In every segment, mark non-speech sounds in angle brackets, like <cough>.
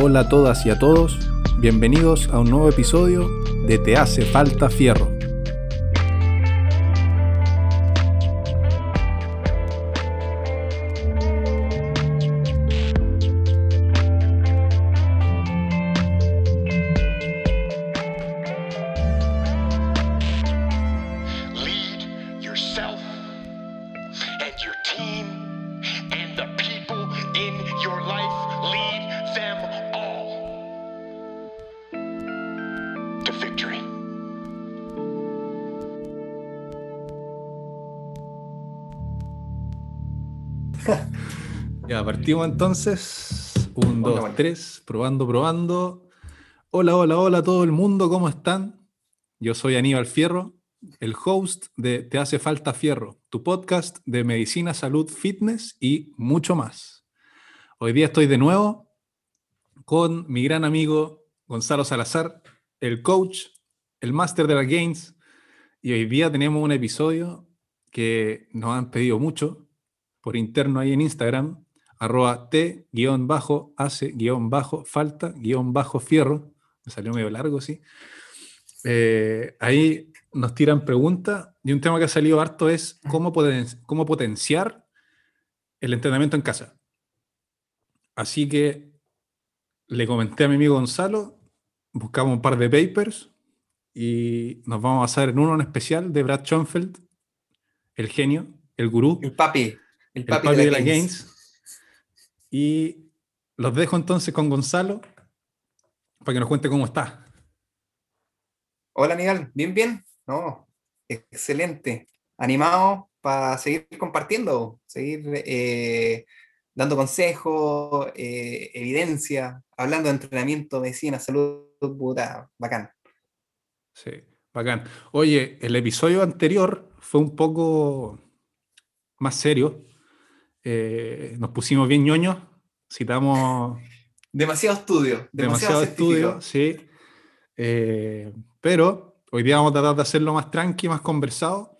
Hola a todas y a todos, bienvenidos a un nuevo episodio de Te hace falta fierro. Partimos entonces. Un, dos, hola. tres, probando, probando. Hola, hola, hola a todo el mundo, ¿cómo están? Yo soy Aníbal Fierro, el host de Te hace falta fierro, tu podcast de medicina, salud, fitness y mucho más. Hoy día estoy de nuevo con mi gran amigo Gonzalo Salazar, el coach, el máster de las gains, y hoy día tenemos un episodio que nos han pedido mucho por interno ahí en Instagram, arroba t-hace-falta-fierro. Me salió medio largo, sí. Eh, ahí nos tiran preguntas y un tema que ha salido harto es cómo, poten- cómo potenciar el entrenamiento en casa. Así que le comenté a mi amigo Gonzalo, buscamos un par de papers y nos vamos a basar en uno en especial de Brad Schoenfeld, el genio, el gurú, El papi. El el papi, papi de de la la Games. Games. Y los dejo entonces con Gonzalo para que nos cuente cómo está. Hola, Aníbal. ¿Bien, bien? No, excelente. Animado para seguir compartiendo, seguir eh, dando consejos, eh, evidencia, hablando de entrenamiento, medicina, salud, puta, bacán. Sí, bacán. Oye, el episodio anterior fue un poco más serio. Eh, nos pusimos bien ñoños, citamos <laughs> Demasiado estudio, demasiado, demasiado estudio, sí. Eh, pero hoy día vamos a tratar de hacerlo más tranqui, más conversado,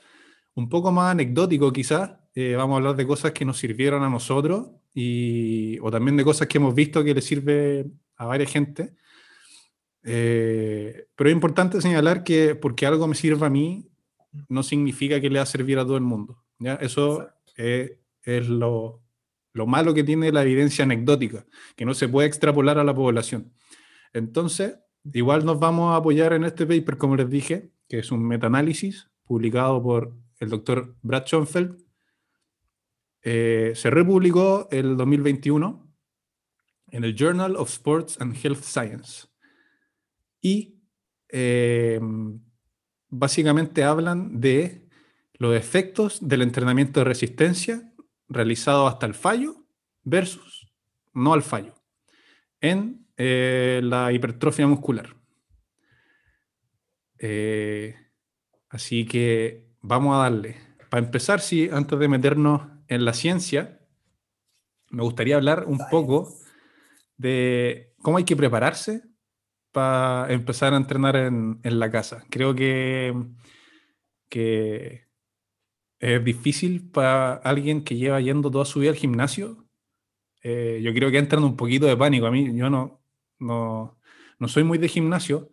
un poco más anecdótico quizás. Eh, vamos a hablar de cosas que nos sirvieron a nosotros y, o también de cosas que hemos visto que le sirve a varias gente. Eh, pero es importante señalar que porque algo me sirva a mí, no significa que le va a servir a todo el mundo. ¿ya? Eso es, es lo, lo malo que tiene la evidencia anecdótica, que no se puede extrapolar a la población. Entonces, igual nos vamos a apoyar en este paper, como les dije, que es un metaanálisis publicado por el doctor Brad Schoenfeld. Eh, se republicó el 2021 en el Journal of Sports and Health Science. Y eh, básicamente hablan de los efectos del entrenamiento de resistencia realizado hasta el fallo versus no al fallo en eh, la hipertrofia muscular. Eh, así que vamos a darle. Para empezar, sí, antes de meternos en la ciencia, me gustaría hablar un poco de cómo hay que prepararse para empezar a entrenar en, en la casa. Creo que, que es difícil para alguien que lleva yendo toda su vida al gimnasio. Eh, yo creo que entran un poquito de pánico. A mí, yo no, no, no soy muy de gimnasio,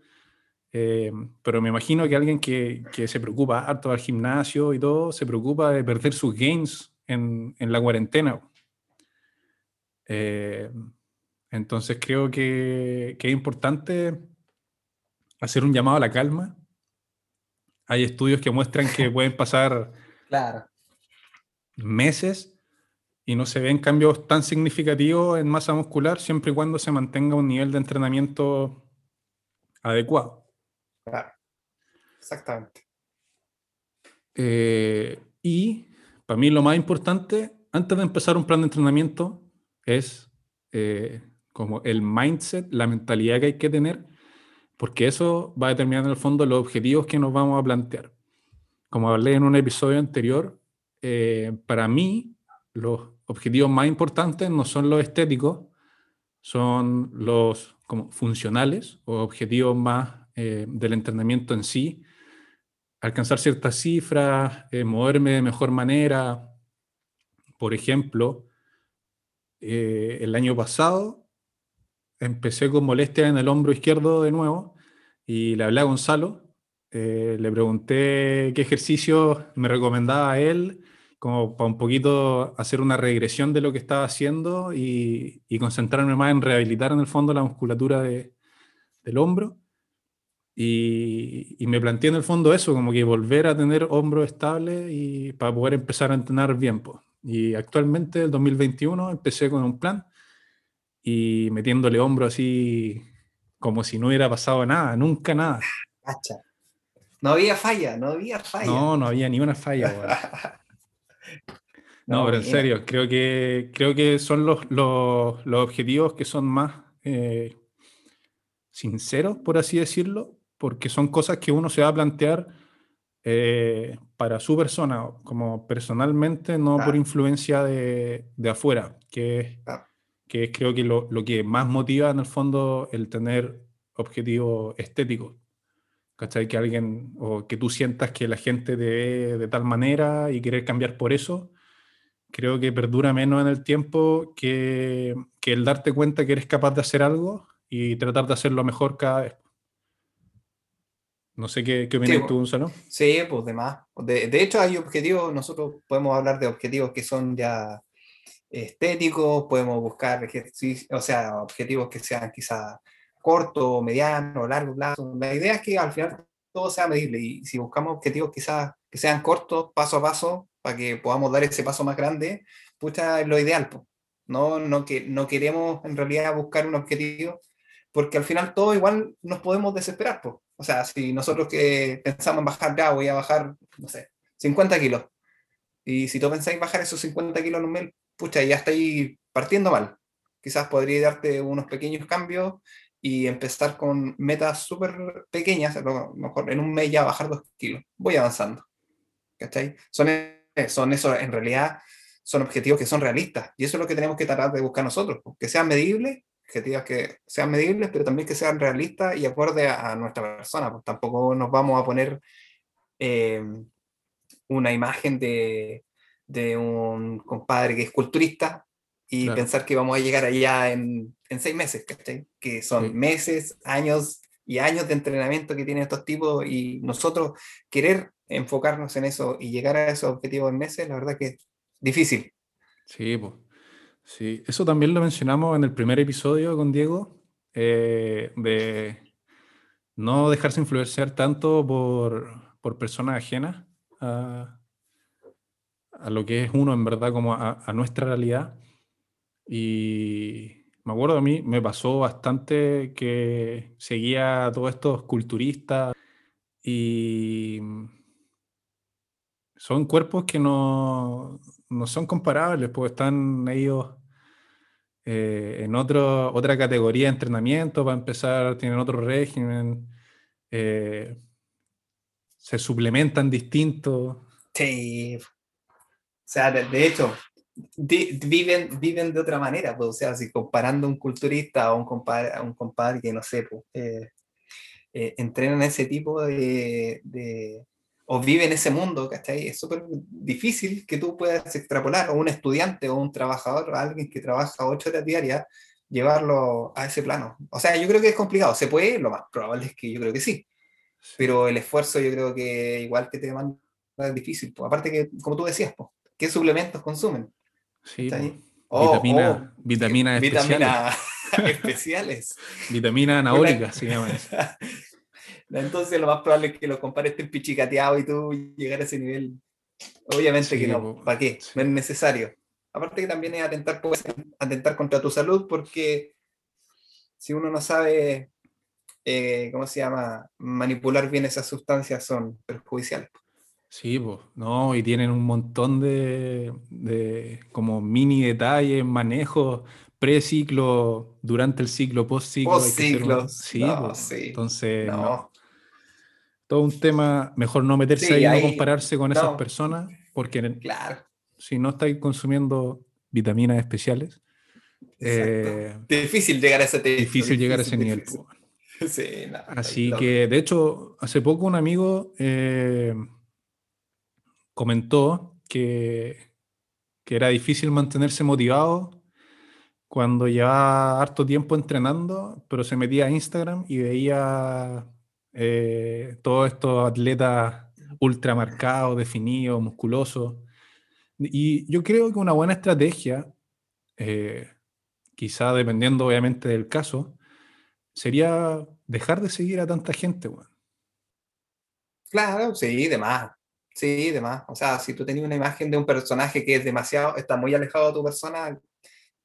eh, pero me imagino que alguien que, que se preocupa harto al gimnasio y todo, se preocupa de perder sus gains en, en la cuarentena. Eh, entonces creo que, que es importante hacer un llamado a la calma. Hay estudios que muestran que pueden pasar Claro. meses y no se ven cambios tan significativos en masa muscular siempre y cuando se mantenga un nivel de entrenamiento adecuado. Claro. Exactamente. Eh, y para mí lo más importante, antes de empezar un plan de entrenamiento, es eh, como el mindset, la mentalidad que hay que tener, porque eso va a determinar en el fondo los objetivos que nos vamos a plantear. Como hablé en un episodio anterior, eh, para mí los objetivos más importantes no son los estéticos, son los como funcionales o objetivos más eh, del entrenamiento en sí, alcanzar ciertas cifras, eh, moverme de mejor manera. Por ejemplo, eh, el año pasado empecé con molestias en el hombro izquierdo de nuevo y le hablé a Gonzalo. Eh, le pregunté qué ejercicio me recomendaba a él, como para un poquito hacer una regresión de lo que estaba haciendo y, y concentrarme más en rehabilitar en el fondo la musculatura de- del hombro. Y, y me planteé en el fondo eso, como que volver a tener hombro estable y para poder empezar a entrenar bien. pues. Y actualmente, el 2021, empecé con un plan y metiéndole hombro así como si no hubiera pasado nada, nunca nada. Cacha. No había falla, no había falla. No, no había ni una falla. <laughs> No, pero en serio, creo que, creo que son los, los, los objetivos que son más eh, sinceros, por así decirlo, porque son cosas que uno se va a plantear eh, para su persona, como personalmente, no por influencia de, de afuera, que es, Claro. que es creo que lo, lo que más motiva en el fondo el tener objetivos estéticos. ¿Cachai? Que alguien, o que tú sientas que la gente te ve de tal manera y querer cambiar por eso, creo que perdura menos en el tiempo que, que el darte cuenta que eres capaz de hacer algo y tratar de hacerlo mejor cada vez. No sé qué, qué opinas Sí, tú, Gonzalo. Sí, pues de más. De, de hecho, hay objetivos, nosotros podemos hablar de objetivos que son ya estéticos, podemos buscar o sea, objetivos que sean quizás corto, mediano, largo plazo. La idea es que al final todo sea medible y si buscamos objetivos quizás que sean cortos, paso a paso, para que podamos dar ese paso más grande, pucha, es lo ideal. No, no, que, no queremos en realidad buscar un objetivo porque al final todo igual nos podemos desesperar. pues. O sea, si nosotros que pensamos en bajar, ya voy a bajar, no sé, 50 kilos. Y si tú pensáis bajar esos 50 kilos en un mes, pucha, ya estáis partiendo mal. Quizás podría darte unos pequeños cambios y empezar con metas súper pequeñas, a lo mejor en un mes ya bajar 2 kilos. Voy avanzando. ¿Cachai? Son, son eso, en realidad, son objetivos que son realistas. Y eso es lo que tenemos que tratar de buscar nosotros, pues, que sean medibles objetivos que sean medibles, pero también que sean realistas y acorde a, a nuestra persona. Pues tampoco nos vamos a poner eh, una imagen de, de, un compadre que es culturista y Claro. pensar que vamos a llegar allá en, en seis meses, ¿cachai? Que son Sí. meses, años y años de entrenamiento que tienen estos tipos y nosotros querer enfocarnos en eso y llegar a esos objetivos en meses, la verdad que es difícil. Sí, pues. Sí, eso también lo mencionamos en el primer episodio con Diego, eh, de no dejarse influenciar tanto por, por personas ajenas a, a lo que es uno en verdad, como a, a nuestra realidad. Y me acuerdo a mí, me pasó bastante que seguía a todos estos culturistas y son cuerpos que no, no son comparables, porque están ellos eh, en otro, otra categoría de entrenamiento para empezar, tienen otro régimen, eh, se suplementan distintos. Sí. O sea, de, de hecho, di- viven, viven de otra manera, pues, o sea, si comparando un culturista a un compadre, a un compadre que no sé, pues, eh, eh, entrenan ese tipo de, de- o viven ese mundo, ¿cachai? Es súper difícil que tú puedas extrapolar, o un estudiante o un trabajador, o alguien que trabaja ocho horas diarias, llevarlo a ese plano. O sea, yo creo que es complicado, se puede, lo más probable es que yo creo que sí, pero el esfuerzo yo creo que igual que te demanda es difícil. pues. Aparte que, como tú decías, pues, ¿qué suplementos consumen? Sí. Oh, Vitamina- oh, vitaminas vitaminas <laughs> especiales. Vitaminas anabólicas se llaman. eso. <laughs> Entonces lo más probable es que los compares estén pichicateados y tú llegar a ese nivel. Obviamente que Sí, no, po, ¿para qué? sí. No es necesario. Aparte que también es atentar, puede ser atentar contra tu salud porque si uno no sabe, eh, ¿cómo se llama? Manipular bien esas sustancias son perjudiciales. Sí, pues, no, y tienen un montón de, de como mini detalles, manejos, pre-ciclo, durante el ciclo, post-ciclo. Post-ciclo, Sí, no, po, sí, entonces, no. No, Todo un tema, mejor no meterse Sí, ahí, no ahí- compararse con esas no. personas, porque claro. si no estáis consumiendo vitaminas especiales, eh, difícil llegar a ese te- difícil llegar a ese difícil, nivel. <laughs> Sí, no, Así no. que, de hecho, hace poco un amigo eh, comentó que, que era difícil mantenerse motivado cuando llevaba harto tiempo entrenando, pero se metía a Instagram y veía eh, todos estos atletas ultramarcados, definidos, musculosos. Y yo creo que una buena estrategia, eh, quizá dependiendo obviamente del caso, sería dejar de seguir a tanta gente. weón. Claro, sí, demás. Sí, demás. O sea, si tú tenías una imagen de un personaje que es demasiado, está muy alejado de tu persona,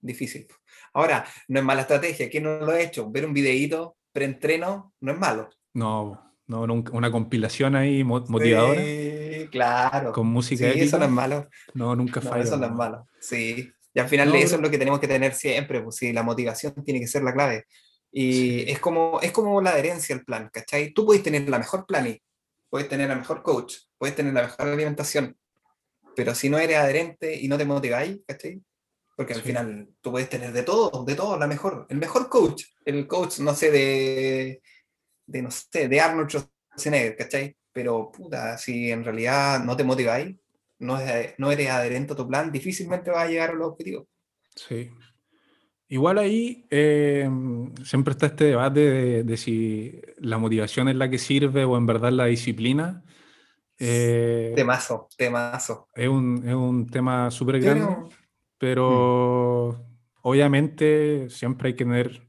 difícil. Ahora, no es mala estrategia. ¿Quién no lo ha hecho? Ver un videíto preentreno no es malo. No, no, una compilación ahí mo- motivadora Sí, claro. con música Sí, eso no es malo. No, nunca No, falla. eso no es malo. Sí. Y al final No, eso es lo que tenemos que tener siempre, pues sí, la motivación tiene que ser la clave. Y Sí. es como, es como la adherencia al plan, ¿cachai? Tú puedes tener la mejor planning, puedes tener la mejor coach, puedes tener la mejor alimentación, pero si no eres adherente y no te motiváis, ¿cachai? Porque al Sí. final tú puedes tener de todo, de todo, la mejor, el mejor coach, el coach, no sé, de, de no sé, de Arnold Schwarzenegger, ¿cachai? Pero, puta, si en realidad no te motiváis, no, no eres adherente a tu plan, difícilmente vas a llegar a los objetivos. Sí. Igual ahí eh, siempre está este debate de, de si la motivación es la que sirve o en verdad la disciplina. Eh, Temazo, temazo. es, un, es un tema súper grande, creo- pero obviamente siempre hay que tener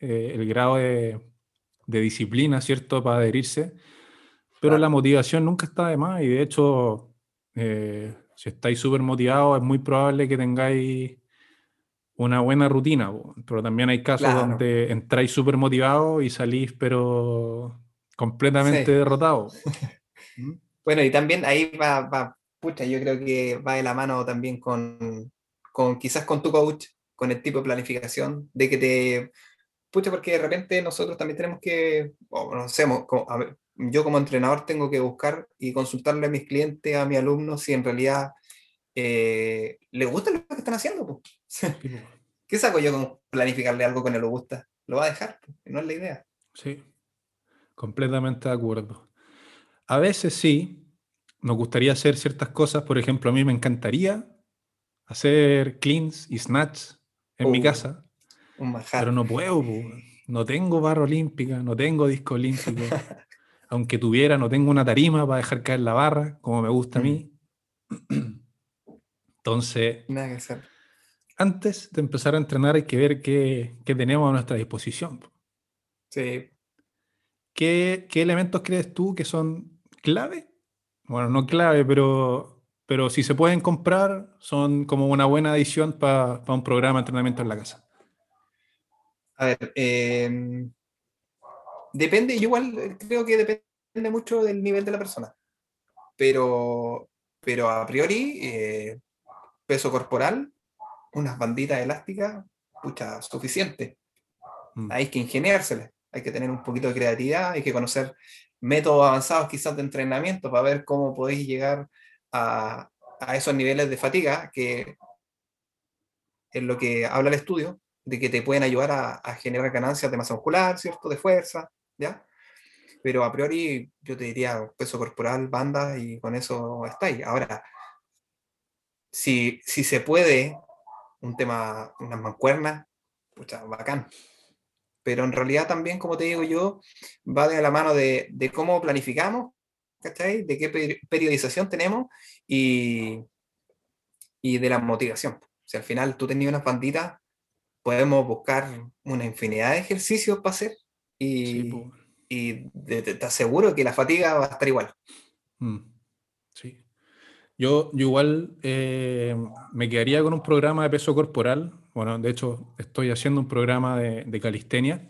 eh, el grado de, de disciplina, ¿cierto?, para adherirse. Pero Claro. la motivación nunca está de más y de hecho, eh, si estáis súper motivados, es muy probable que tengáis una buena rutina, pero también hay casos Claro. donde entráis súper motivados y salís pero completamente Sí. derrotados. <laughs> ¿Mm? Bueno, y también ahí va, va, pucha, yo creo que va de la mano también con, con quizás con tu coach, con el tipo de planificación, de que te, pucha, porque de repente nosotros también tenemos que, o no sé, a ver, yo como entrenador tengo que buscar y consultarle a mis clientes, a mis alumnos, si en realidad eh, les gusta lo que están haciendo. <laughs> ¿Qué saco yo con planificarle algo que no le gusta? Lo va a dejar, no es la idea. Sí, completamente de acuerdo. A veces sí, nos gustaría hacer ciertas cosas, por ejemplo, a mí me encantaría hacer cleans y snatch en mi Uh, casa, Un pero no puedo, no tengo barra olímpica, no tengo disco olímpico, <laughs> aunque tuviera, no tengo una tarima para dejar caer la barra, como me gusta a mí. <clears throat> Entonces, Nada que hacer. antes de empezar a entrenar hay que ver qué, qué tenemos a nuestra disposición. po. Sí, ¿Qué, qué elementos crees tú que son clave? Bueno, no clave, pero, pero si se pueden comprar, son como una buena adición para un programa de entrenamiento en la casa. A ver, em, depende, yo igual eh, creo que depende mucho del nivel de la persona, pero, pero a priori, eh, peso corporal, unas banditas elásticas, pucha, suficiente. Mm. Hay que ingeniárselas, hay que tener un poquito de creatividad, hay que conocer métodos avanzados quizás de entrenamiento para ver cómo podéis llegar a, a esos niveles de fatiga que es lo que habla el estudio, de que te pueden ayudar a, a generar ganancias de masa muscular, ¿cierto? De fuerza, ¿ya? Pero a priori yo te diría peso corporal, banda y con eso está ahí. Ahora, si, si se puede, un tema, unas mancuernas, pucha, bacán. Pero en realidad también, como te digo yo, va de la mano de, de cómo planificamos, ¿cachai? De qué peri- periodización tenemos y, y de la motivación. Si al final tú tenías unas banditas, podemos buscar una infinidad de ejercicios para hacer y, Sí, y de- te aseguro que la fatiga va a estar igual. Mm. Yo, yo igual eh, me quedaría con un programa de peso corporal. Bueno, de hecho, estoy haciendo un programa de, de calistenia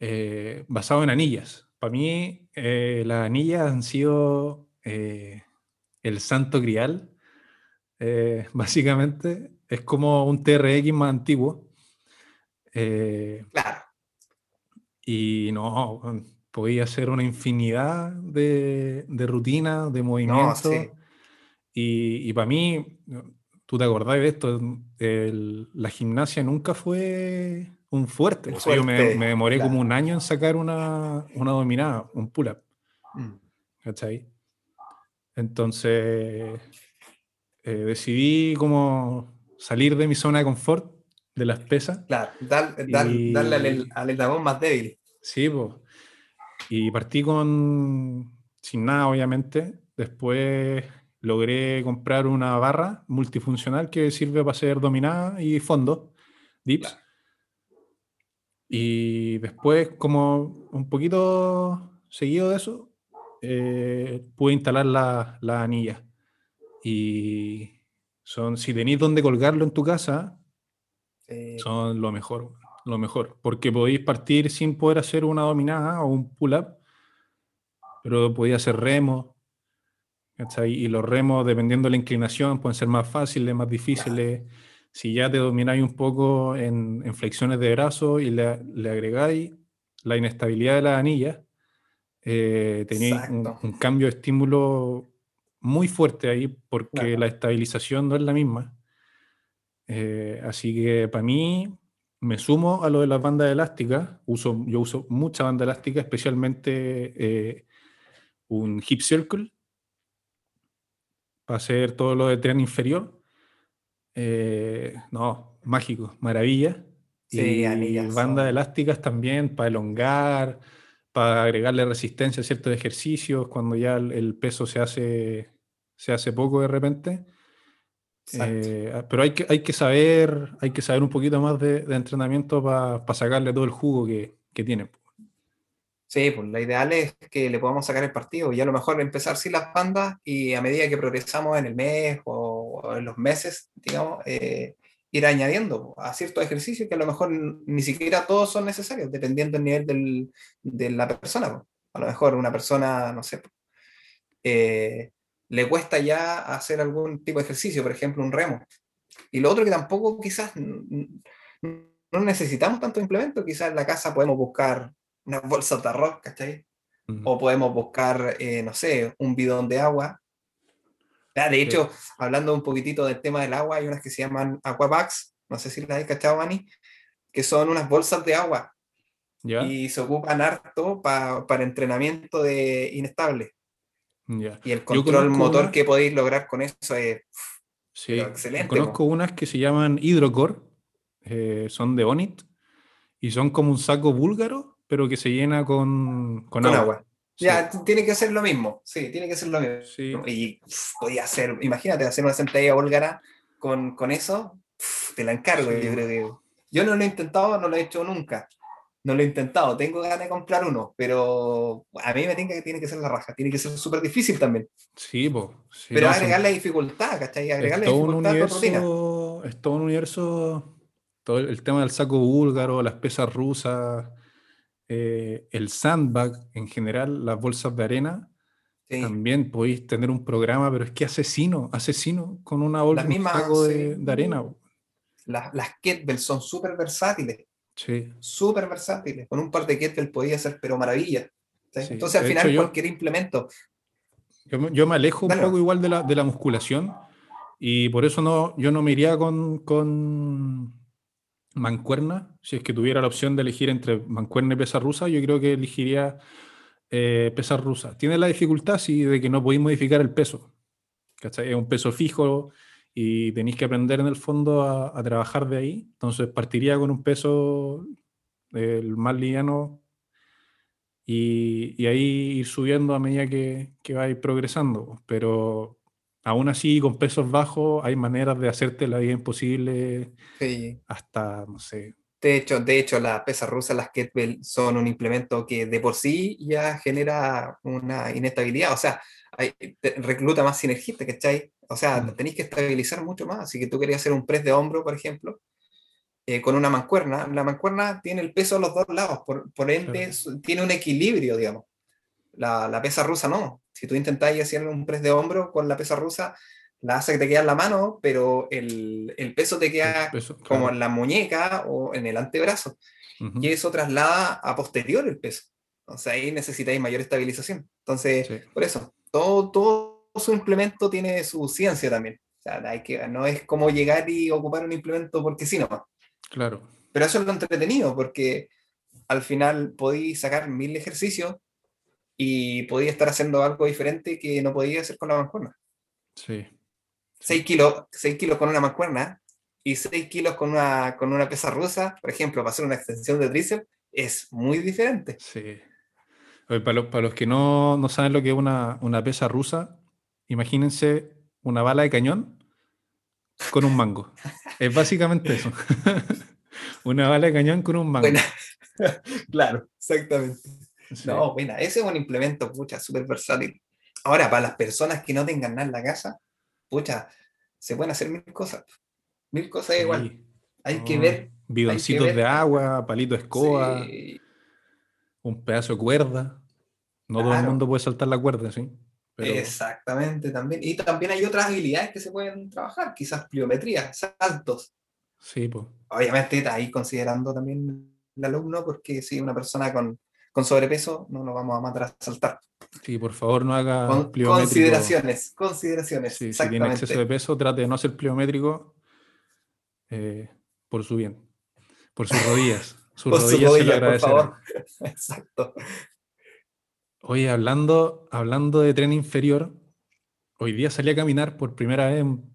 eh, basado en anillas. Para mí, eh, las anillas han sido eh, el santo grial. eh, <laughs> básicamente, es como un TRX más antiguo. Eh, Claro, y no, podía hacer una infinidad de, de rutinas, de no, movimientos. sí. Y, para mí, tú te acordás de esto, el- la gimnasia nunca fue un fuerte. Un O sea, yo me, fuerte, me demoré como claro. un año en sacar una, una dominada, un pull-up, Mm. ¿cachai? Entonces, eh, decidí como salir de mi zona de confort, de las pesas. Claro, dar- dar- Y- darle al, al eslabón más débil. Sí, pues. Y partí con sin nada, obviamente. Después logré comprar una barra multifuncional que sirve para hacer dominada y fondos, dips. Y después, como un poquito seguido de eso, eh, pude instalar la, la anilla. Y son, si tenéis donde colgarlo en tu casa, Eh, son lo mejor, lo mejor. Porque podéis partir sin poder hacer una dominada o un pull-up, pero podéis hacer remos. ¿Cachai? Y los remos, dependiendo de la inclinación, pueden ser más fáciles, más difíciles. Si ya te domináis un poco en, en flexiones de brazo y le, le agregáis la inestabilidad de las anillas, eh, tenéis un, un cambio de estímulo muy fuerte ahí porque Claro. la estabilización no es la misma. Eh, así que para mí me sumo a lo de las bandas elásticas. Uso, yo uso mucha banda elástica, especialmente eh, un hip circle para hacer todo lo de tren inferior. Eh, no, mágico, maravilla. Sí, y anillas bandas son- elásticas también para elongar, para agregarle resistencia a ciertos ejercicios cuando ya el, el peso se hace, se hace poco de repente. Eh, ah, pero hay que, hay que saber, hay que saber un poquito más de, de entrenamiento para sacarle todo el jugo que, que tiene. Sí, pues lo ideal es que le podamos sacar el partido y a lo mejor empezar sin las bandas y a medida que progresamos en el mes o, o en los meses, digamos, eh, ir añadiendo a ciertos ejercicios que a lo mejor ni siquiera todos son necesarios, dependiendo del nivel del- de la persona. po. A lo mejor una persona, no sé, eh, le cuesta ya hacer algún tipo de ejercicio, por ejemplo, un remo. Y lo otro que tampoco quizás no necesitamos tanto implemento, quizás en la casa podemos buscar unas bolsas de arroz, ¿cachai? Mm. O podemos buscar, eh, no sé, un bidón de agua. Ah, de hecho, hablando un poquitito del tema del agua, hay unas que se llaman aquabags, no sé si las has cachado, Mani, que son unas bolsas de agua ¿Ya? y se ocupan harto pa- para entrenamiento de inestable. Ya. Y el control motor una- que podéis lograr con eso es Sí, excelente, conozco unas que se llaman Hydrocore, eh, son de Onit, y son como un saco búlgaro, pero que se llena con, con, con agua. Sí, Ya, tiene que ser lo mismo, sí, tiene que ser lo mismo. sí. Y pf, podía hacer, imagínate, hacer una sentadilla búlgara con, con eso, pf, te la encargo, Sí. yo creo que. Yo no lo he intentado, no lo he hecho nunca. No lo he intentado, tengo ganas de comprar uno, pero a mí me tiene que, tiene que ser la raja, tiene que ser súper difícil también. Sí, sí, pero no, son- agregarle dificultad, ¿cachai? todo un dificultad a tu rutina. universo, es todo un universo, todo el, el tema del saco búlgaro, las pesas rusas, eh, el sandbag en general, las bolsas de arena, Sí. también podéis tener un programa, pero es que asesino, asesino con una bolsa, un saco de, sí. de arena. po. Las, las kettlebells son súper versátiles, Sí, súper versátiles. Con un par de kettlebells podía hacer, pero maravilla. Entonces, al de final, hecho, yo- cualquier implemento. Yo, yo me alejo un Dale. poco igual de la, de la musculación y por eso no, yo no me iría con, con mancuerna. Si es que tuviera la opción de elegir entre mancuerna y pesa rusa, yo creo que elegiría eh, pesa rusa. Tiene la dificultad, sí, de que no podéis modificar el peso. ¿cachai? Es un peso fijo y tenéis que aprender en el fondo a, a trabajar de ahí. Entonces partiría con un peso el más liviano y, y ahí ir subiendo a medida que, que vais progresando. Pero aún así, con pesos bajos, hay maneras de hacerte la vida imposible Sí. hasta, no sé. De hecho, de hecho, las pesas rusas, las kettlebell, son un implemento que de por sí ya genera una inestabilidad. O sea, hay- recluta más sinergista, ¿cachai? O sea, Mm. tenéis que estabilizar mucho más. Así que tú querías hacer un press de hombro, por ejemplo, eh, con una mancuerna. La mancuerna tiene el peso a los dos lados, por, por ende Claro. tiene un equilibrio, digamos. La, la pesa rusa no. Si tú intentáis hacer un press de hombro con la pesa rusa, la hace que te quede en la mano, pero el, el peso te queda peso, como claro. en la muñeca o en el antebrazo. Ujú, Y eso traslada a posterior el peso. O sea, ahí necesitáis mayor estabilización. Entonces, sí, por eso, todo, todo su implemento tiene su ciencia también. O sea, hay que, no es como llegar y ocupar un implemento porque sí, no. claro. Pero eso es lo entretenido, porque al final podéis sacar mil ejercicios y podéis estar haciendo algo diferente que no podía hacer con la mancuerna. Sí. 6 kilos, seis kilos con una mancuerna y 6 kilos con una, con una pesa rusa, por ejemplo, para hacer una extensión de tríceps, es muy diferente. Sí. Oye, para, los, para los que no, no saben lo que es una, una pesa rusa, imagínense una bala de cañón con un mango. Es básicamente eso. <laughs> una bala de cañón con un mango. Buena. <laughs> claro, exactamente. Sí. No, buena, ese es un implemento, pucha, súper versátil. Ahora, para las personas que no tengan nada en la casa, pucha, se pueden hacer mil cosas. Mil cosas igual. Sí. Hay que No, ver. Bidoncitos de agua, palito de escoba, sí, un pedazo de cuerda. No todo el Claro. mundo puede saltar la cuerda, sí. Pero Exactamente, también. Y también hay otras habilidades que se pueden trabajar, quizás pliometría, saltos. sí, pues. Obviamente ahí considerando también el alumno, porque si una persona con, con sobrepeso no lo vamos a mandar a saltar. Sí, por favor, no haga Con- consideraciones, consideraciones. Sí, si tiene exceso de peso, trate de no hacer pliométrico eh, por su bien. Por sus rodillas. <laughs> Sus Por su rodillas se lo rodilla, por agradecerán. favor. <laughs> Exacto. Oye, hablando, hablando de tren inferior, hoy día salí a caminar por primera vez en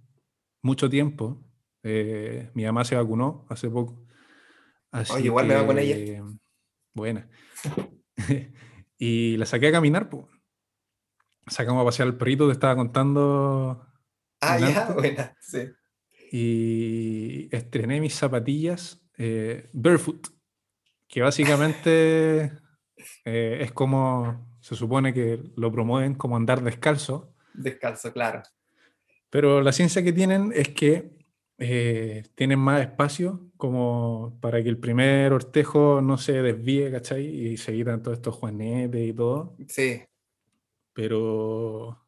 mucho tiempo. Eh, mi mamá se vacunó hace poco. Así Oye, igual me vacuné que- ayer. Buena. <laughs> y la saqué a caminar, pues. Sacamos a pasear al perrito que estaba contando Ah, ya, Delante. buena. Sí. y estrené mis zapatillas eh, barefoot, que básicamente <laughs> eh, es como, se supone que lo promueven como andar descalzo, Descalzo, claro. pero la ciencia que tienen es que eh, tienen más espacio como para que el primer ortejo no se desvíe, ¿cachai? Y se quitan todos estos juanetes y todo, Sí, pero,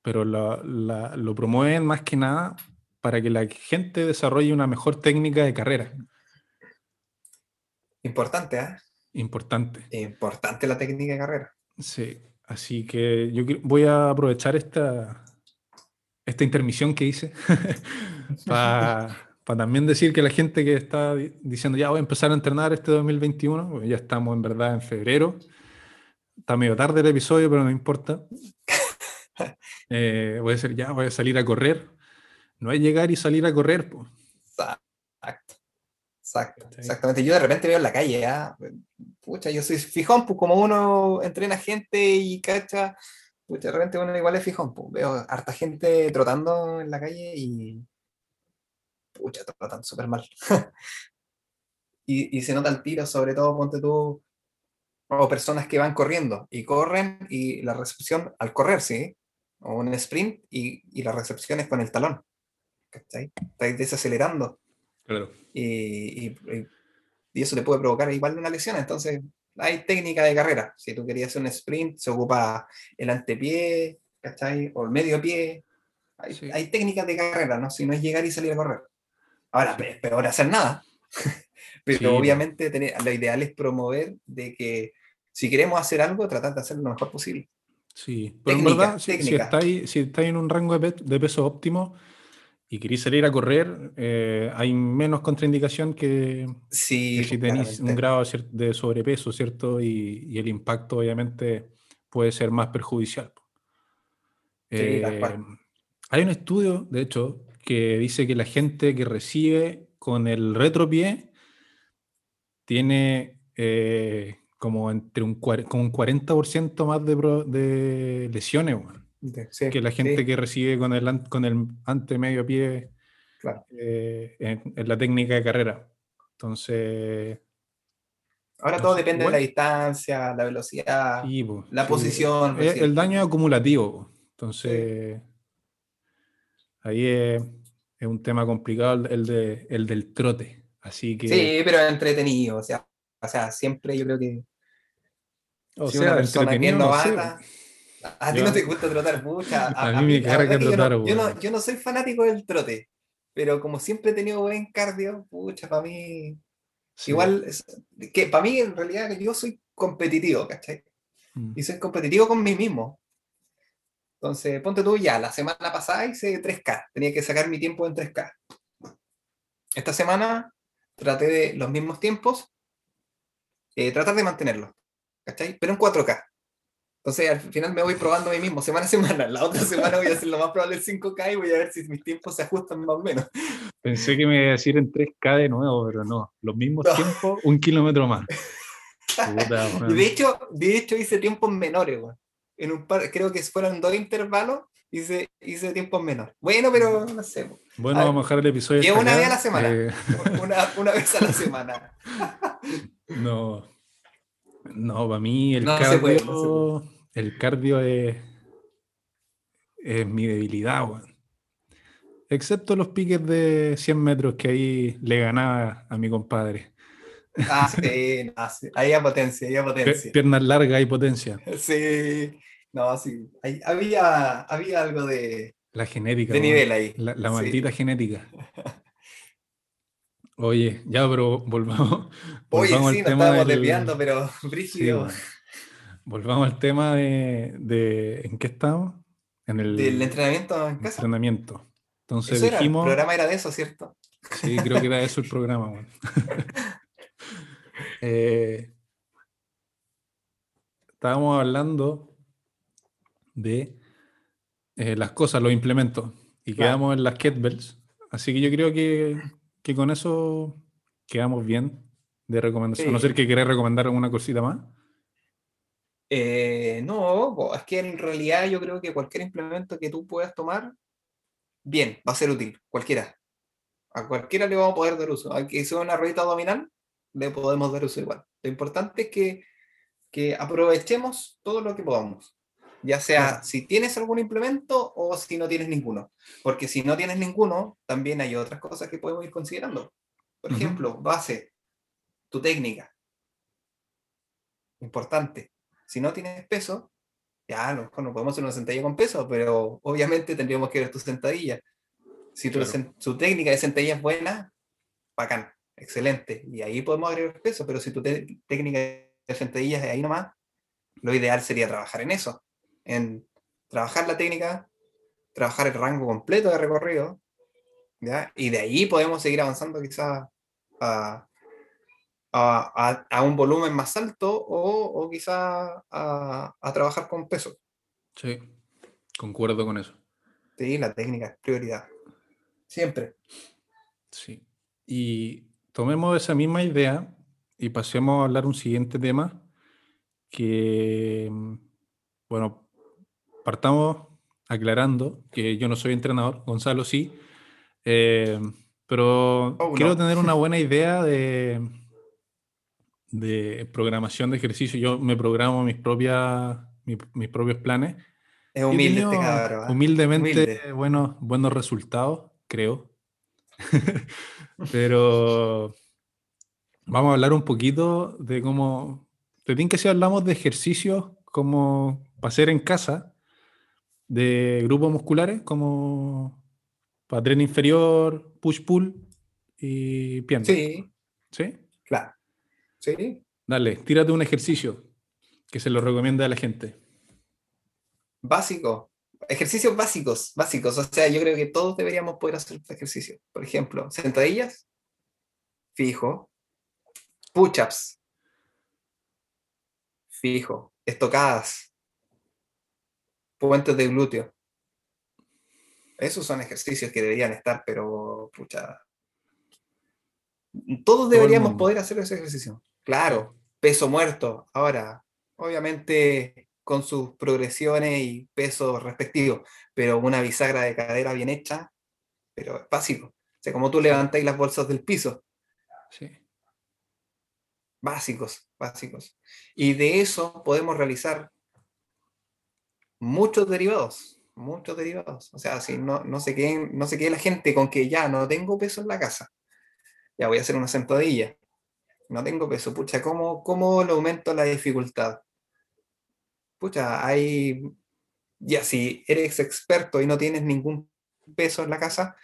pero la- la- lo promueven más que nada para que la gente desarrolle una mejor técnica de carrera. importante, ¿ah? Importante. Importante la técnica de carrera. Sí. Así que yo voy a aprovechar esta, esta intermisión que hice <laughs> para también decir que la gente que está di- diciendo ya voy a empezar a entrenar este 2021, porque ya estamos en verdad en febrero. Está medio tarde el episodio, pero no importa. <laughs> Eh, voy a decir ya voy a salir a correr. No es llegar y salir a correr, pues. Exacto. Exacto. Exactamente. Yo de repente veo en la calle, ¿ah? Pucha, yo soy fijón, pues como uno entrena gente y cacha, pucha, de repente uno igual es fijón, pues veo harta gente trotando en la calle y pucha, trotan súper mal. <laughs> y, y se nota el tiro, sobre todo, ponte tú, o personas que van corriendo y corren y la recepción al correr, ¿sí? O un sprint y, y la recepción es con el talón. ¿Cachai? Estáis desacelerando Claro. y, y- y eso le puede provocar igual una lesión. Entonces, hay técnica de carrera. Si tú querías hacer un sprint, se ocupa el antepié, ¿cachai? O el medio pie. Hay, Sí. hay técnicas de carrera, ¿no? Si no es llegar y salir a correr. Ahora, es peor hacer nada. <laughs> Pero Sí, obviamente tener- lo ideal es promover de que si queremos hacer algo, tratar de hacerlo lo mejor posible. Sí, pero en Técnica, verdad, si, si estáis, si estáis en un rango de, pe- de peso óptimo y queréis salir a correr, eh, hay menos contraindicación que, Sí, que si tenéis un grado de sobrepeso, ¿cierto? Y, y el impacto obviamente puede ser más perjudicial. Sí, Eh, hay un estudio, de hecho, que dice que la gente que recibe con el retropié tiene eh, como entre un, como un 40% más de, pro- de lesiones, De- sí, que la gente sí, que recibe con el, con el ante medio pie claro. eh, en, en la técnica de carrera. Entonces, Ahora no todo depende igual- de la distancia, la velocidad. sí, po, la sí, posición, eh, sí. el daño es acumulativo. Entonces, ahí es, es un tema complicado el, de, el del trote. Así que, Sí, pero entretenido, o sea, o sea, siempre yo creo que o si una sea, persona que es no sé, a, a ti Yo- no te gusta trotar mucha. <laughs> A mí me carga que yo trotar, no, yo, no, yo no soy fanático del trote, pero como siempre he tenido buen cardio, pucha, para mí, sí. igual, que para mí en realidad yo soy competitivo, ¿cachai? Mm. Y soy competitivo con mí mismo. Entonces, ponte tú ya, la semana pasada hice 3K, tenía que sacar mi tiempo en 3K. Esta semana traté de los mismos tiempos, eh, tratar de mantenerlos, ¿cachai? Pero en 4K. Entonces, al final me voy probando a mí mismo, semana a semana. La otra semana voy a hacer lo más probable el 5K y voy a ver si mis tiempos se ajustan más o menos. Pensé que me iba a decir en 3K de nuevo, pero no. Los mismos No. tiempos, un kilómetro más. <laughs> Puta, de hecho, de hecho hice tiempos menores, weón. En un par, creo que fueron dos intervalos, hice, hice tiempos menores. Bueno, pero no sé. Bueno, Ah, vamos a dejar el episodio. hasta una vez a la semana. Eh, <laughs> una, una vez a la <laughs> semana. no. No, para mí el No se cardio. puede, no se El cardio es. Es mi debilidad, weón. Excepto los piques de 100 metros que ahí le ganaba a mi compadre. Ah, sí, no, sí. Ahí hay potencia, ahí hay potencia. piernas largas y potencia. <laughs> Sí, no, sí. Ahí había, había algo de, La genética. de nivel ahí. La, la Sí. maldita genética. <laughs> Oye, ya, pero volvamos. Oye, volvamos sí, al nos tema estábamos del- desviando, pero <laughs> Sí, brígido. weón. Volvamos al tema de, de- ¿En qué estamos? En el Del entrenamiento en casa. entrenamiento. Entonces Eso era, el dijimos. programa era de eso, ¿cierto? Sí, creo que era eso el programa. weón. <laughs> Eh, estábamos hablando de eh, las cosas, los implementos, y Claro. quedamos en las kettlebells. Así que yo creo que, que con eso quedamos bien de recomendación. A no Sí. ser que queráis recomendar alguna cosita más. Eh, no, es que en realidad yo creo que cualquier implemento que tú puedas tomar, bien, va a ser útil, cualquiera. A cualquiera le vamos a poder dar uso. A que sea una ruedita abdominal, le podemos dar uso igual. Lo importante es que, que aprovechemos todo lo que podamos. Ya sea si tienes algún implemento o si no tienes ninguno. Porque si no tienes ninguno, también hay otras cosas que podemos ir considerando. Por Ujú. ejemplo, base, tu técnica. Importante. Si no tienes peso, ya a lo mejor no podemos hacer una sentadilla con peso, pero obviamente tendríamos que ver tu sentadilla. Si tu, Claro. su técnica de sentadilla es buena, bacán, excelente. Y ahí podemos agregar peso, pero si tu técnica de sentadillas es ahí nomás, lo ideal sería trabajar en eso. En trabajar la técnica, trabajar el rango completo de recorrido, ¿ya? Y de ahí podemos seguir avanzando quizás a, a, a- un volumen más alto o, o quizás a, a trabajar con peso. Sí, concuerdo con eso. Sí, la técnica es prioridad. Siempre. Sí. Y tomemos esa misma idea y pasemos a hablar un siguiente tema que, mm, bueno, partamos aclarando que yo no soy entrenador, Gonzalo sí, eh, pero Oh, quiero no. tener una <laughs> buena idea de, de programación de ejercicio. Yo me programo mis, propias, mi- mis propios planes. Es humilde este cabrón. ¿ah? Humildemente, Humilde. buenos, buenos resultados, creo. <laughs> Pero vamos a hablar un poquito de cómo. Te que si hablamos de ejercicios como para hacer en casa, de grupos musculares, como para tren inferior, push-pull y pierna. Sí, ¿Sí? claro. Sí. Dale, tírate un ejercicio que se lo recomienda a la gente. Básico. Ejercicios básicos, básicos. O sea, yo creo que todos deberíamos poder hacer este ejercicio. Por ejemplo, sentadillas, fijo. Push-ups, fijo. Estocadas, puentes de glúteo. Esos son ejercicios que deberían estar, pero pucha. Todos deberíamos mundo. poder hacer ese ejercicio. Claro, peso muerto. Ahora, obviamente con sus progresiones y pesos respectivos, pero una bisagra de cadera bien hecha, pero es básico. O sea, como tú levantáis las bolsas del piso, Sí. básicos, básicos. Y de eso podemos realizar muchos derivados, muchos derivados. O sea, si no, no, se queden, no se quede la gente con que ya no tengo peso en la casa, ya voy a hacer una sentadilla. No tengo peso, pucha, ¿cómo, cómo le aumento la dificultad? Pucha, hay, ya si eres experto y no tienes ningún peso en la casa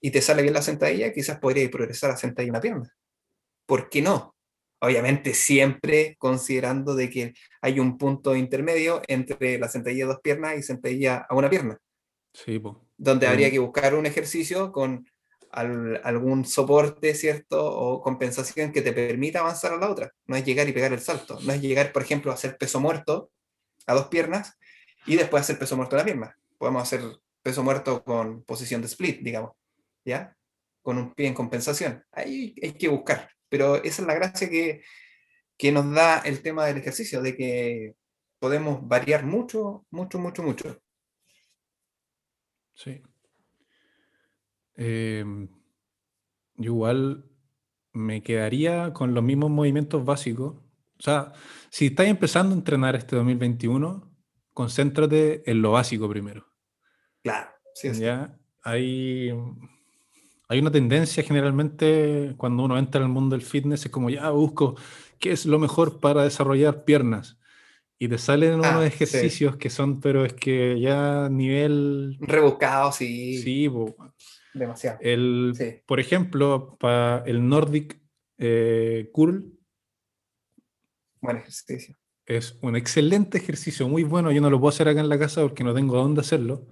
y te sale bien la sentadilla, quizás podrías progresar a sentadilla una pierna. ¿Por qué no? Obviamente siempre considerando de que hay un punto intermedio entre la sentadilla de dos piernas y sentadilla a una pierna, Sí, po. donde Pero- habría que buscar un ejercicio con al- algún soporte, ¿cierto? O compensación que te permita avanzar a la otra. No es llegar y pegar el salto. No es llegar, por ejemplo, a hacer peso muerto a dos piernas y después hacer peso muerto a la pierna. Podemos hacer peso muerto con posición de split, digamos. ¿Ya? con un pie en compensación. Ahí hay que buscar. Pero esa es la gracia que, que nos da el tema del ejercicio, de que podemos variar mucho, mucho, mucho, mucho. Sí. Yo igual me quedaría con los mismos movimientos básicos. O sea, si estás empezando a entrenar este 2021, concéntrate en lo básico primero. Claro, sí, sí. ¿ya? Hay, hay una tendencia generalmente cuando uno entra en el mundo del fitness, es como ya busco qué es lo mejor para desarrollar piernas. Y te salen Ah, unos sí. ejercicios que son, pero es que ya nivel... Rebuscado, sí, Sí, po. demasiado. el, Sí. por ejemplo, para el Nordic eh, Curl Buen ejercicio. es un excelente ejercicio, muy bueno. Yo no lo puedo hacer acá en la casa porque no tengo dónde hacerlo.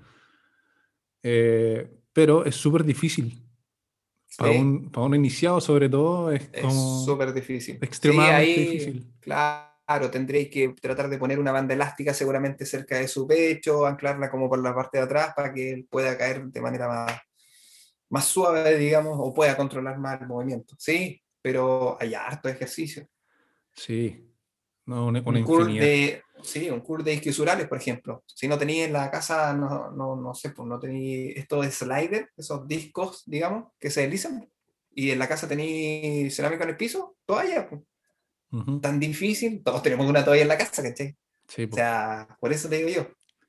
Eh, pero es súper difícil. Para, Sí, un, para un iniciado, sobre todo, es es súper difícil. Sí, extremadamente ahí, difícil. Claro, tendréis que tratar de poner una banda elástica seguramente cerca de su pecho, anclarla como por la parte de atrás para que él pueda caer de manera más, más suave, digamos, o pueda controlar más el movimiento. Sí, pero hay harto ejercicio. Sí, no, una, una un infinidad. de, sí, un curl de isquiosurales, por ejemplo. Si no tenéis en la casa, no, no, no sé, pues no tenéis estos slider, esos discos, digamos, que se deslizan, y en la casa tenéis cerámica en el piso, toalla, pues. Ujú, tan difícil, todos tenemos una toalla en la casa, ¿cachai? sí, O po. sea, por eso te digo yo,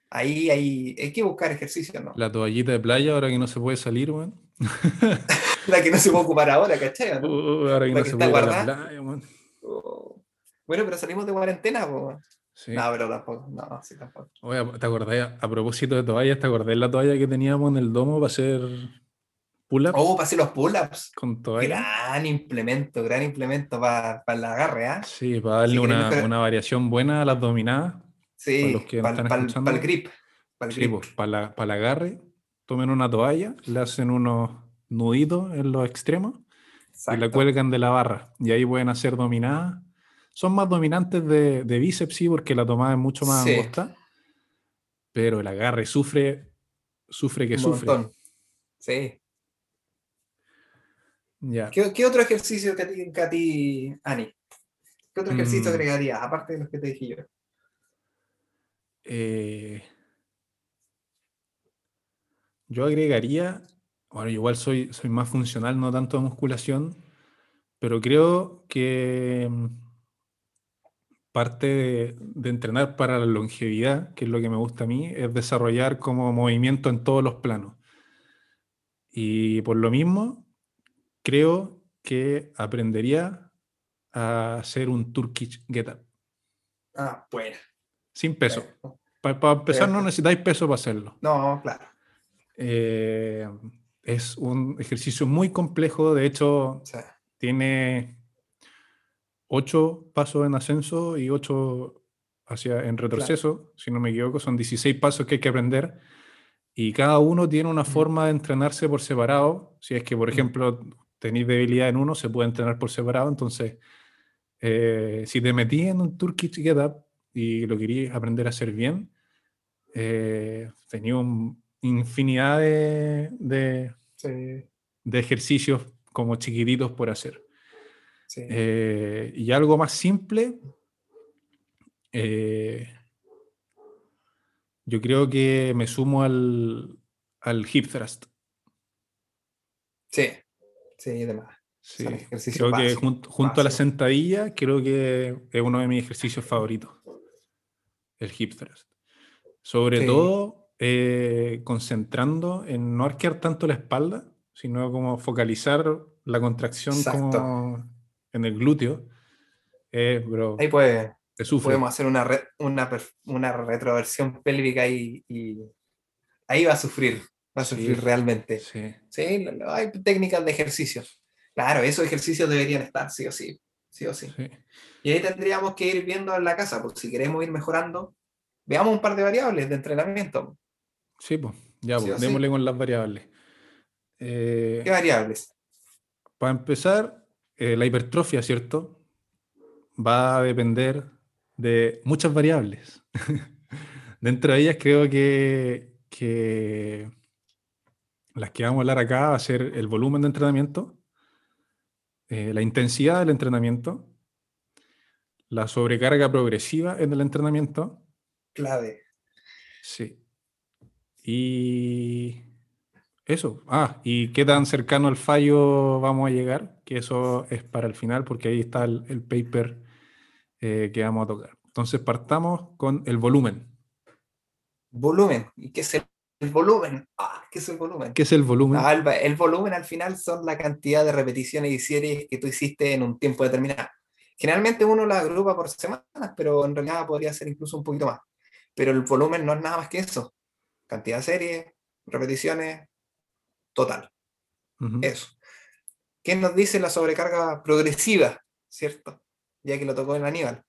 ahí hay, hay que buscar ejercicio, ¿no? La toallita de playa, ahora que no se puede salir, weón. <laughs> La que no se puede ocupar ahora, ¿cachai? o <laughs> no? Uh, ahora que La no que se puede weón. Oh. Bueno, pero salimos de cuarentena, pues. Sí. No, pero tampoco, no, sí, tampoco. Oye, ¿te acordás? A propósito de toallas, ¿te acordás la toalla que teníamos en el domo para hacer pull-ups Oh, pasé los pull-ups. con toalla? Gran implemento, gran implemento para el agarre, ¿ah? Sí, para darle querés una, mejorar- una variación buena a las dominadas. Sí, Para los que para están escuchando. el grip. Para el Sí, grip. pues, para, la- para el agarre, tomen una toalla, le hacen unos nuditos en los extremos y la Exacto. cuelgan de la barra. Y ahí pueden hacer dominadas. Son más dominantes de, de bíceps, sí, porque la tomada es mucho más Sí. angosta. Pero el agarre sufre, sufre que Un sufre. montón. Sí. Ya. ¿Qué, qué otro ejercicio que te a ti, Ani? ¿Qué otro ejercicio Mm. agregarías, aparte de los que te dije yo? Eh, yo agregaría, bueno, igual soy, soy más funcional, no tanto de musculación, pero creo que mm, parte de, de entrenar para la longevidad, que es lo que me gusta a mí, es desarrollar como movimiento en todos los planos. Y por lo mismo, creo que aprendería a hacer un Turkish Get Up, Ah, bueno. sin peso. bueno. Para empezar, no Perfecto. necesitáis peso para hacerlo. No, claro. Eh, es un ejercicio muy complejo, de hecho, sea, tiene ocho pasos en ascenso y ocho hacia, en retroceso, si no me equivoco, son 16 pasos que hay que aprender y cada uno tiene una forma de entrenarse por separado. Si es que, por ejemplo, tenéis debilidad en uno, se puede entrenar por separado. Entonces, eh, si te metí en un Turkish Get Up y lo querías aprender a hacer bien, eh, tenía un- infinidad de, de- sí, de ejercicios como chiquititos por hacer. Sí. Eh, y algo más simple, eh, yo creo que me sumo al, al hip thrust. sí, sí, demás. Sí, creo que básicos, jun- junto a la sentadilla, creo que es uno de mis ejercicios favoritos, el hip thrust. Sobre Sí. todo eh, concentrando en no arquear tanto la espalda, sino como focalizar la contracción Exacto. como en el glúteo. Eh, bro, Ahí puede, podemos hacer una, re- una, una retroversión pélvica y, y ahí va a sufrir, va a Sí. sufrir realmente. Sí, Sí, hay técnicas de ejercicio. Claro, esos ejercicios deberían estar, sí o sí, sí o sí. sí. Y ahí tendríamos que ir viendo en la casa, porque si queremos ir mejorando, veamos un par de variables de entrenamiento. Sí, pues, ya, Sí pues, sí. démosle con las variables. Eh, ¿Qué variables? Para empezar, eh, la hipertrofia, ¿cierto? Va a depender de muchas variables. <laughs> Dentro de ellas creo que, que las que vamos a hablar acá va a ser el volumen de entrenamiento, eh, la intensidad del entrenamiento, la sobrecarga progresiva en el entrenamiento. Clave. Sí. Y eso. Ah, y qué tan cercano al fallo vamos a llegar, que eso es para el final, porque ahí está el, el paper eh, que vamos a tocar. Entonces partamos con el volumen. Volumen. ¿Y qué es el volumen? Ah, ¿qué es el volumen? ¿Qué es el volumen? Ah, el, el volumen al final son la cantidad de repeticiones y series que tú hiciste en un tiempo determinado. Generalmente uno la agrupa por semanas, pero en realidad podría ser incluso un poquito más. Pero el volumen no es nada más que eso. Cantidad de series, repeticiones, total. Ujú. Eso. ¿Qué nos dice la sobrecarga progresiva? ¿Cierto? Ya que lo tocó en Aníbal.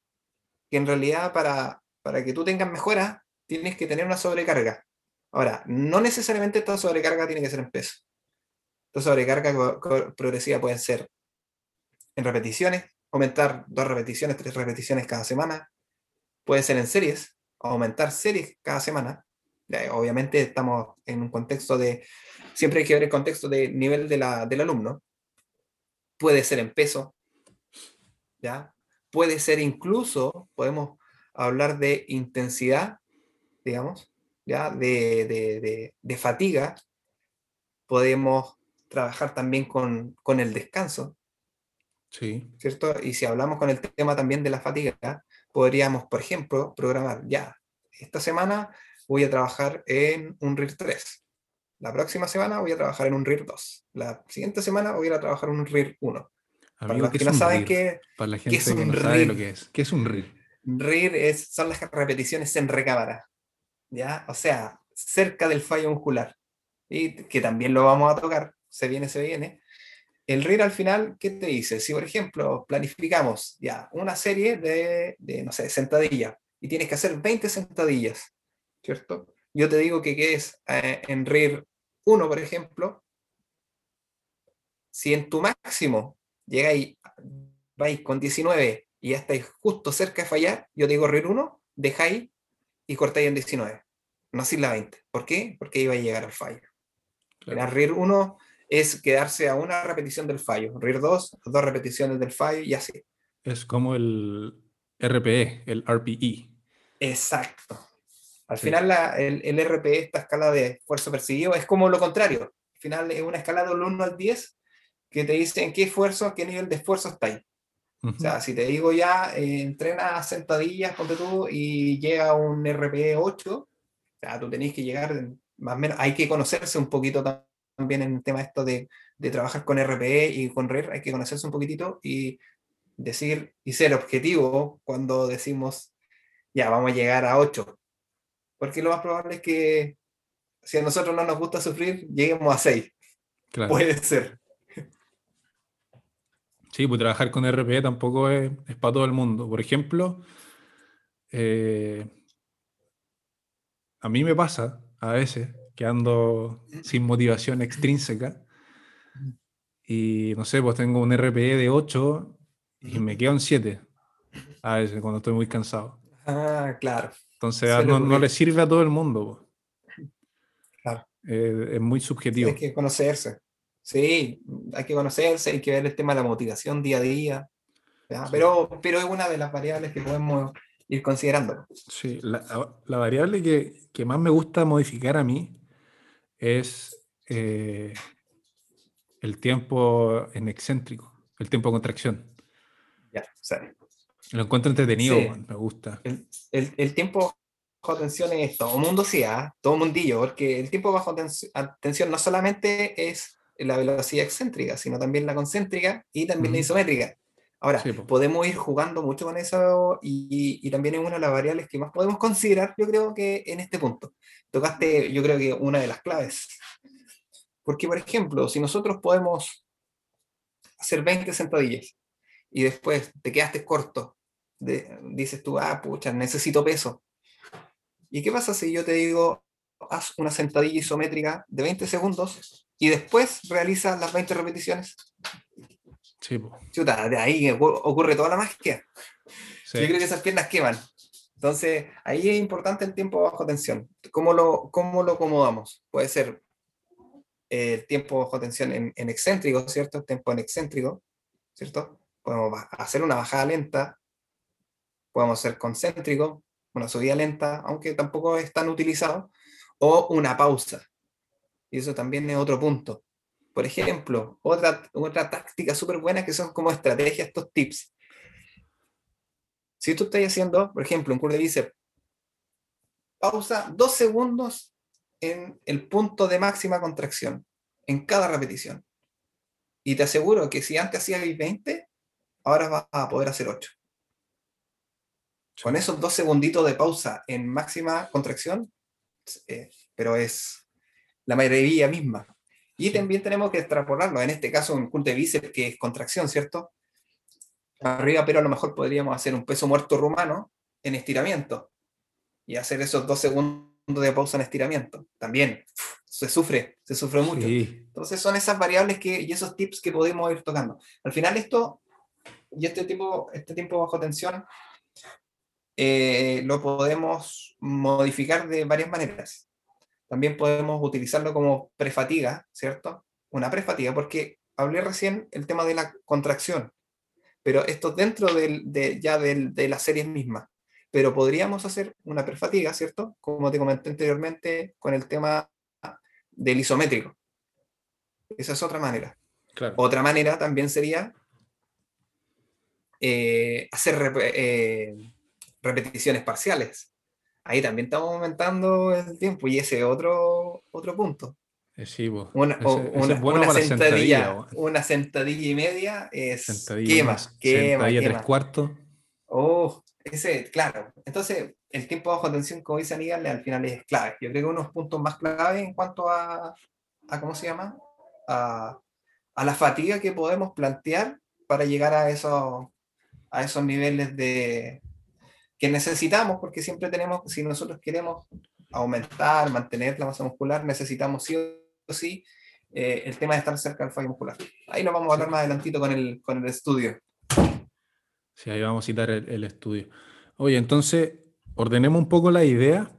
Que en realidad para, para que tú tengas mejoras, tienes que tener una sobrecarga. Ahora, no necesariamente esta sobrecarga tiene que ser en peso. Esta sobrecarga progresiva puede ser en repeticiones, aumentar dos repeticiones, tres repeticiones cada semana. Puede ser en series, aumentar series cada semana. Obviamente estamos en un contexto de, siempre hay que ver el contexto de nivel de la- del alumno. Puede ser en peso, ¿ya? Puede ser incluso, podemos hablar de intensidad, digamos, ¿ya? De, de- de- de fatiga. Podemos trabajar también con, con el descanso, Sí. ¿cierto? Y si hablamos con el tema también de la fatiga, podríamos, por ejemplo, programar ya, esta semana voy a trabajar en un RIR 3, la próxima semana voy a trabajar en un RIR 2, la siguiente semana voy a trabajar en un RIR 1. Para Amigo, los ¿qué que es no saben RIR? qué Para la gente es que un no sabe lo RIR? que es. ¿Qué es un RIR? RIR es, son las repeticiones en recámara, ¿ya? O sea, cerca del fallo muscular, y que también lo vamos a tocar, se viene, se viene. El RIR al final, ¿qué te dice? Si, por ejemplo, planificamos ya una serie de, de, no sé, sentadillas y tienes que hacer 20 sentadillas, ¿cierto? Yo te digo que, ¿qué es eh, en RIR 1, por ejemplo? Si en tu máximo llegáis, vais con 19 y ya estáis justo cerca de fallar, yo te digo RIR 1, dejáis y cortáis en 19, no así la 20. ¿Por qué? Porque iba a llegar al fallo. Claro. El RIR 1 es quedarse a una repetición del fallo. RIR 2, dos repeticiones del fallo y así. Es como el RPE, el RPE. Exacto. Al Sí. final la- el, el RPE, esta escala de esfuerzo percibido, es como lo contrario. Al final es una escala del 1 al 10 que te dice en qué esfuerzo, qué nivel de esfuerzo estáis. Ujú. O sea, si te digo ya, eh, entrena sentadillas, ponte tú, y llega un RPE 8, o sea, tú tenés que llegar, más o menos, hay que conocerse un poquito tam- también en el tema esto de, de trabajar con RPE y con RIR, hay que conocerse un poquitito y decir, y ser objetivo cuando decimos, ya, vamos a llegar a 8. Porque lo más probable es que si a nosotros no nos gusta sufrir, lleguemos a 6. Claro. Puede ser. Sí, pues trabajar con RPE tampoco es, es para todo el mundo. Por ejemplo, eh, a mí me pasa a veces que ando sin motivación extrínseca y no sé, pues tengo un RPE de 8 y me quedo en 7 a veces cuando estoy muy cansado. Ah, claro. Entonces ah, no, no le sirve a todo el mundo. Claro. Eh, es muy Sí, subjetivo. hay que conocerse. Sí, hay que conocerse, hay que ver el tema de la motivación día a día. Sí. Pero, pero es una de las variables que podemos ir considerando. Sí, la, la variable que, que más me gusta modificar a mí es eh, el tiempo en excéntrico, el tiempo de contracción. Ya, sea, Lo encuentro entretenido, Sí. me gusta. el, el- el tiempo bajo tensión es todo mundo sí, ¿ah? todo mundillo, porque el tiempo bajo tens- tensión no solamente es la velocidad excéntrica, sino también la concéntrica y también la Ujú. isométrica. Ahora, Sí, po. podemos ir jugando mucho con eso y, y también es una de las variables que más podemos considerar, yo creo que en este punto. Tocaste, yo creo que una de las claves. Porque, por ejemplo, si nosotros podemos hacer 20 sentadillas y después te quedaste corto, de- dices tú, ah, pucha, necesito peso. ¿Y qué pasa si yo te digo, haz una sentadilla isométrica de 20 segundos y después realiza las 20 repeticiones? Sí. Chuta, de ahí ocu- ocurre toda la magia. Sí. Yo creo que esas piernas queman. Entonces, ahí es importante el tiempo bajo tensión. ¿Cómo lo, cómo lo acomodamos? Puede ser el tiempo bajo tensión en, en excéntrico, ¿cierto? Tiempo en excéntrico, ¿cierto? Podemos hacer una bajada lenta, podemos hacer concéntrico, una subida lenta, aunque tampoco es tan utilizado, o una pausa. Y eso también es otro punto. Por ejemplo, otra, otra táctica súper buena que son como estrategias, estos tips. Si tú estás haciendo, por ejemplo, un curso de bíceps, pausa dos segundos en el punto de máxima contracción, en cada repetición. Y te aseguro que si antes hacías 20, ahora vas a poder hacer 8. Con esos dos segunditos de pausa en máxima contracción, eh, pero es la maravilla misma. Y también tenemos que extrapolarlo, en este caso un curl de bíceps que es contracción, ¿cierto? Arriba, pero a lo mejor podríamos hacer un peso muerto rumano en estiramiento y hacer esos dos segundos de pausa en estiramiento. También se sufre, se sufre mucho. Sí, Entonces son esas variables que, y esos tips que podemos ir tocando. Al final esto, y este tipo, este tiempo bajo tensión, eh, lo podemos modificar de varias maneras. También podemos utilizarlo como prefatiga, ¿cierto? Una prefatiga, porque hablé recién el tema de la contracción, pero esto dentro del- de, ya del- de las series mismas. Pero podríamos hacer una prefatiga, ¿cierto? Como te comenté anteriormente con el tema del isométrico. Esa es otra manera. claro. Otra manera también sería eh, hacer rep- eh, repeticiones parciales. Ahí también estamos aumentando el tiempo y ese es otro, otro punto. Eh, sí. Una, Ese- o- ese una- bueno una sentadilla, sentadilla, una sentadilla y media es Sentadilla, quema, más, quema, sentadilla quema. tres cuartos. Oh, ese, claro. Entonces, el tiempo bajo tensión, como dice Aníbal, al final es clave. Yo creo que unos puntos más clave en cuanto a, a ¿cómo se llama? A, a la fatiga que podemos plantear para llegar a esos, a esos niveles de que necesitamos, porque siempre tenemos, si nosotros queremos aumentar, mantener la masa muscular, necesitamos sí o sí eh, el tema de estar cerca del fallo muscular. Ahí lo vamos a hablar más adelantito con el, con el estudio. Sí, ahí vamos a citar el, el estudio. Oye, entonces, ordenemos un poco la idea.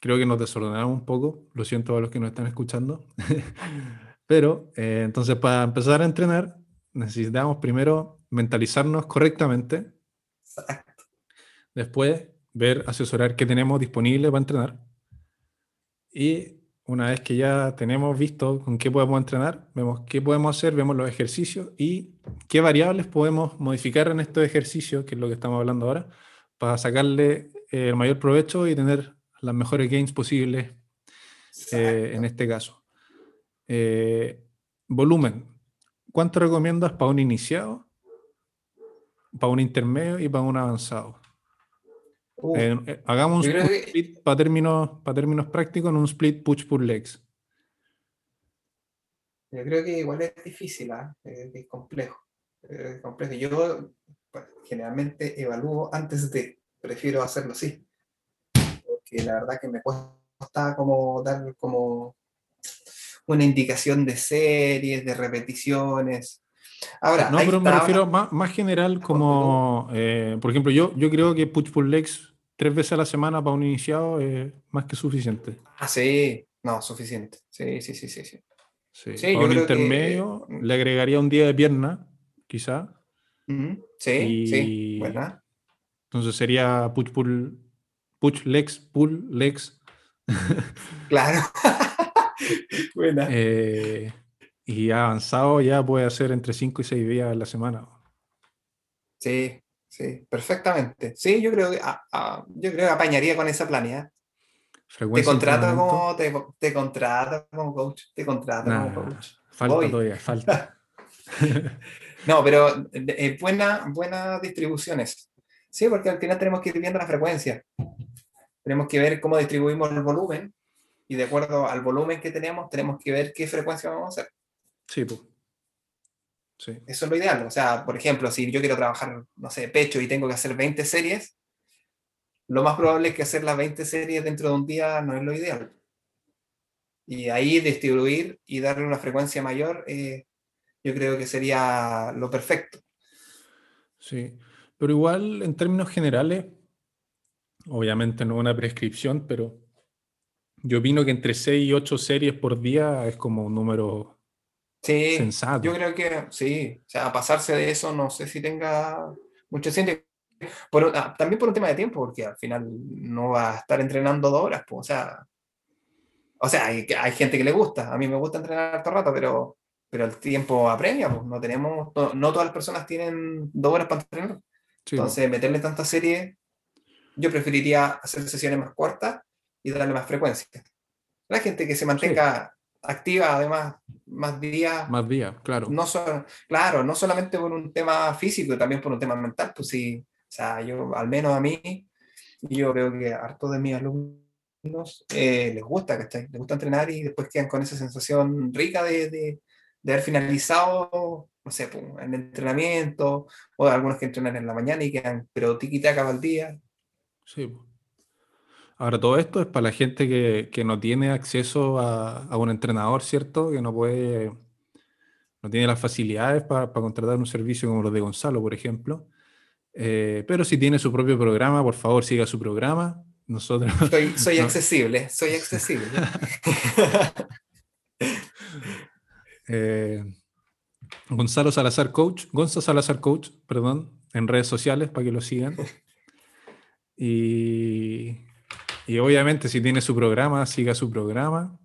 Creo que nos desordenamos un poco. Lo siento a los que nos están escuchando. <laughs> Pero, eh, entonces, para empezar a entrenar, necesitamos primero mentalizarnos correctamente. Después, ver, asesorar qué tenemos disponible para entrenar. Y una vez que ya tenemos visto con qué podemos entrenar, vemos qué podemos hacer, vemos los ejercicios y qué variables podemos modificar en estos ejercicios, que es lo que estamos hablando ahora, para sacarle eh, el mayor provecho y tener las mejores gains posibles eh, en este caso. Eh, volumen. ¿Cuánto recomiendas para un iniciado, para un intermedio y para un avanzado? Uh, Eh, eh, hagamos un, un que- split para términos, para términos prácticos en un split push pull legs. Yo creo que igual es difícil. Eh, es complejo. es complejo. Yo pues, generalmente evalúo antes de, prefiero hacerlo así. Porque la verdad que me cuesta como dar como una indicación de series, de repeticiones. Ahora, No, pero me refiero más, más general como, eh, por ejemplo, yo, yo creo que push pull legs tres veces a la semana para un iniciado es más que suficiente. Ah, sí, no, suficiente. Sí, sí, sí, sí. sí. Sí, Sí, para un creo que, intermedio eh, le agregaría un día de pierna, quizá. Sí, sí, Y- ¿verdad? Entonces sería push pull, push legs, pull legs. Claro. <laughs> <laughs> Buena. eh, y avanzado ya puede hacer entre 5 y 6 días a la semana. Sí, sí, perfectamente. Sí, yo creo que, ah, ah, yo creo que apañaría con esa planea. Te Frecuencia de contrato como, te, te contrato como coach, te contrato Nah, como coach. falta Voy. todavía, falta. <laughs> No, pero eh, eh, buena, buenas distribuciones. Sí, porque al final tenemos que ir viendo la frecuencia. Tenemos que ver cómo distribuimos el volumen y de acuerdo al volumen que tenemos, tenemos que ver qué frecuencia vamos a hacer. Sí, pues. Sí. Eso es lo ideal. O sea, por ejemplo, si yo quiero trabajar, no sé, pecho y tengo que hacer 20 series, lo más probable es que hacer las 20 series dentro de un día no es lo ideal. Y ahí distribuir y darle una frecuencia mayor, eh, yo creo que sería lo perfecto. Sí, pero igual en términos generales, obviamente no una prescripción, pero Yo opino que entre 6 y 8 series por día es como un número Sí, sensato. yo creo que sí. O sea, pasarse de eso no sé si tenga mucho sentido. Por ah, también por un tema de tiempo, porque al final no va a estar entrenando dos horas. pues, o sea, o sea hay, hay gente que le gusta. A mí me gusta entrenar todo el rato, pero, pero el tiempo apremia. Pues, no, tenemos, no, no todas las personas tienen dos horas para entrenar. Sí. Entonces, meterle tanta serie, yo preferiría hacer sesiones más cortas y darle más frecuencia. La gente que se mantenga activa, además, más días, más días, claro. no so- claro, no solamente por un tema físico, también por un tema mental, pues sí, o sea, yo, al menos a mí, yo veo que harto de mis alumnos eh, les gusta, ¿cachai? Les gusta entrenar y después quedan con esa sensación rica de, de, de haber finalizado, no sé, pues, el entrenamiento, o algunos que entrenan en la mañana y quedan, pero tiki-taka al día. Sí, po. Ahora, todo esto es para la gente que, que no tiene acceso a, a un entrenador, ¿cierto? Que no puede, no tiene las facilidades para, para contratar un servicio como los de Gonzalo, por ejemplo. Eh, pero si tiene su propio programa, por favor, siga su programa. Nosotros, <laughs> Soy, soy No. accesible, soy <laughs> accesible. <laughs> eh, Gonzalo Salazar Coach, Gonzalo Salazar Coach, perdón, en redes sociales para que lo sigan. Y, y obviamente si tiene su programa, siga su programa.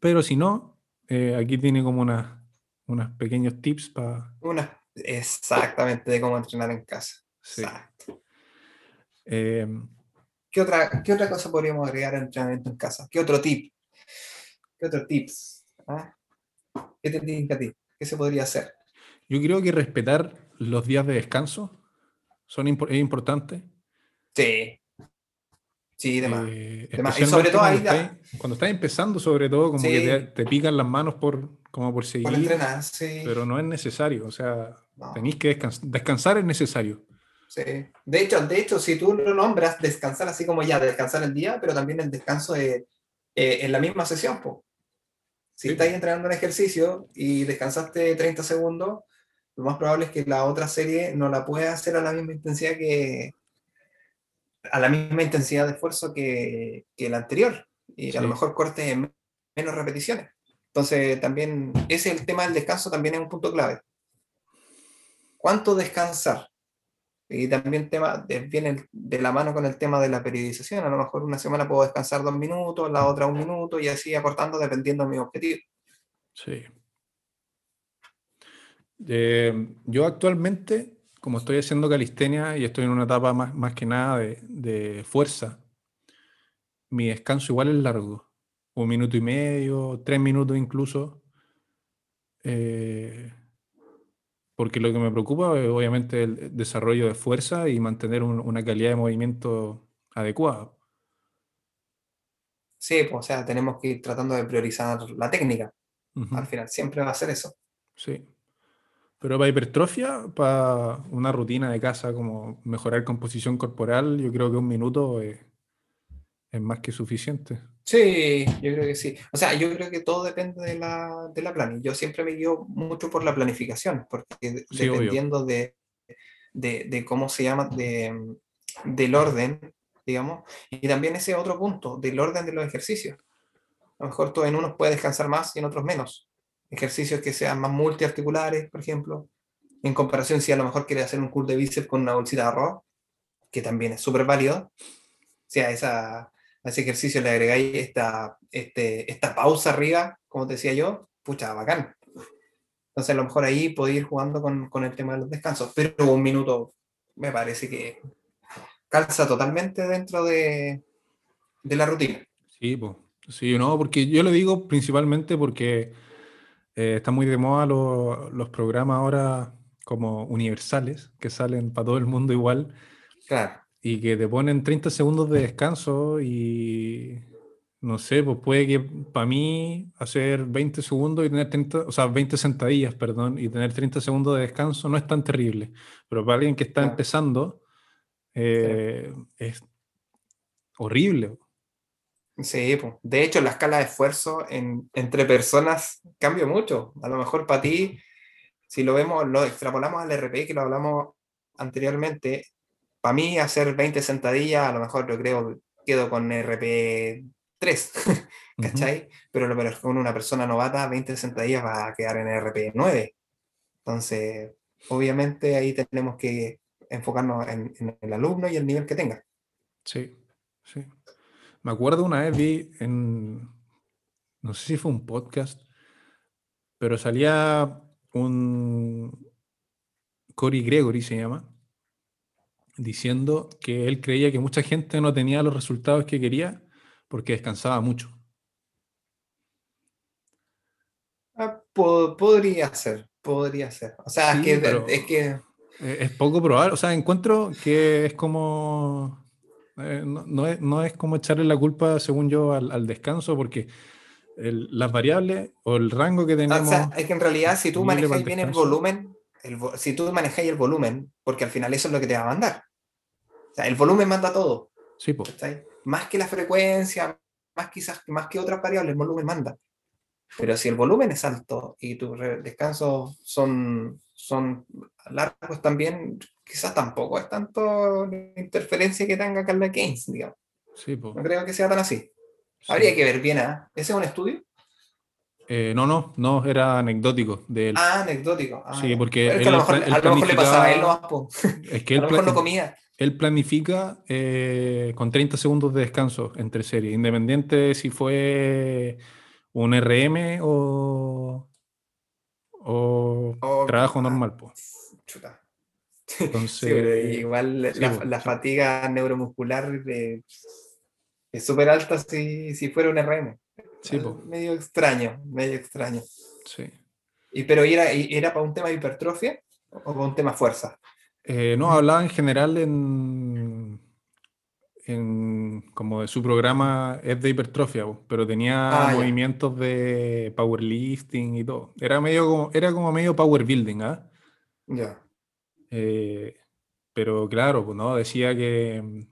Pero si no, eh, aquí tiene como unas unos pequeños tips para... Una, exactamente de cómo entrenar en casa. Sí. Exacto. Eh, ¿Qué otra, ¿Qué otra cosa podríamos agregar al entrenamiento en casa? ¿Qué otro tip? ¿Qué otro tips? ¿Ah? ¿Qué te tinca a ti? ¿Qué se podría hacer? yo creo que respetar los días de descanso son es importante. Sí. Sí, demás. Eh, Demás. Y sobre todo ahí cuando, da- estás, cuando estás empezando, sobre todo, como que Sí. te, te pican las manos por, como por seguir, Por entrenar, sí. pero no es necesario. O sea, No, tenéis que descansar. Descansar es necesario. sí. De hecho, de hecho, si tú lo nombras, descansar así como ya, descansar el día, pero también el descanso de- eh, en la misma sesión. po. Si Sí. estáis entrenando un ejercicio y descansaste 30 segundos, lo más probable es que la otra serie no la pueda hacer a la misma intensidad que a la misma intensidad de esfuerzo que, que la anterior. Y a lo Sí. mejor corte en menos repeticiones. Entonces, también, ese el tema del descanso también es un punto clave. ¿Cuánto descansar? Y también tema, viene de la mano con el tema de la periodización. A lo mejor una semana puedo descansar dos minutos, la otra un minuto y así acortando dependiendo de mi objetivo. Sí. Eh, yo actualmente, como estoy haciendo calistenia y estoy en una etapa más, más que nada de, de fuerza, mi descanso igual es largo. Un minuto y medio, tres minutos incluso. Eh, porque lo que me preocupa es obviamente el desarrollo de fuerza y mantener un- una calidad de movimiento adecuada. Sí, pues, o sea, tenemos que ir tratando de priorizar la técnica. Ujú. Al final siempre va a ser eso. Sí. Pero para hipertrofia, para una rutina de casa como mejorar composición corporal, yo creo que un minuto es, es más que suficiente. Sí, yo creo que sí. O sea, yo creo que todo depende de la, de la plan. Yo siempre me guío mucho por la planificación, porque Sí, dependiendo de, de, de cómo se llama, de, del orden, digamos, y también ese otro punto, del orden de los ejercicios. A lo mejor tú en unos puedes descansar más y en otros menos. Ejercicios que sean más multiarticulares, por ejemplo, en comparación si a lo mejor quieres hacer un curl de bíceps con una bolsita de arroz, que también es súper válido. O sea, esa, a ese ejercicio le agregáis esta, este, esta pausa arriba, como te decía yo, pucha, bacán. Entonces a lo mejor ahí podéis ir jugando con, con el tema de los descansos, pero un minuto me parece que calza totalmente dentro de, de la rutina. Sí, pues. Sí, no, porque yo lo digo principalmente porque eh, está muy de moda lo- los programas ahora como universales, que salen para todo el mundo igual, Claro, y que te ponen 30 segundos de descanso y no sé, pues puede que para mí hacer 20 segundos y tener 30, o sea, 20 sentadillas, perdón, y tener 30 segundos de descanso no es tan terrible, pero para alguien que está Claro. empezando eh, es horrible. Sí, pues. de hecho la escala de esfuerzo en- entre personas cambia mucho. A lo mejor para ti, si lo vemos, lo extrapolamos al RPI que lo hablamos anteriormente, para mí hacer 20 sentadillas, a lo mejor yo creo que quedo con RP 3, <laughs> ¿cachai? Pero lo peor es que con una persona novata, 20 sentadillas va a quedar en RP 9. Entonces, obviamente ahí tenemos que enfocarnos en, en el alumno y el nivel que tenga. Sí, sí. Me acuerdo una vez vi en, no sé si fue un podcast, pero salía un Cory Gregory se llama, diciendo que él creía que mucha gente no tenía los resultados que quería porque descansaba mucho. Ah, po- podría ser, podría ser. O sea, Sí, es, que, es que Es poco probable, o sea, encuentro que es como, eh, no, no es, no es como echarle la culpa, según yo, al, al descanso, porque el- las variables o el rango que tenemos, O sea, es que en realidad si tú manejas bien el volumen, el si tú manejas el volumen, porque al final eso es lo que te va a mandar. O sea, el volumen manda todo, sí, ¿cachai? Más que la frecuencia, más quizás, más que otras variables, el volumen manda. Pero si el volumen es alto y tus descansos son, son largos también, quizás tampoco es tanto la interferencia que tenga Carla Keynes, digamos. sí, po, No creo que sea tan así. sí. Habría que ver bien, ¿ah? ¿Ese es un estudio? Eh, no, no, no, era anecdótico de él. Ah, anecdótico. Ah, Sí, porque es que a él lo mejor, él a lo mejor le pasaba a él po. <laughs> es que A él, lo mejor no comía. él planifica eh, con 30 segundos de descanso entre series, independiente de si fue un RM o, o O- trabajo normal. pues. Chuta. Entonces, <laughs> Sí, pero igual sí, la, po, la sí. fatiga neuromuscular eh, es súper alta si, si fuera un RM. Sí, Eh, po, Medio extraño, medio extraño. sí. Y, pero ¿era, ¿era para un tema de hipertrofia o para un tema fuerza? Eh, no, hablaba en general en, en como de su programa es de hipertrofia, pero tenía Ah, ya. movimientos de powerlifting y todo. Era medio como, era como medio power building, ¿ah? Ya. Eh, pero claro, pues, ¿no? Decía que,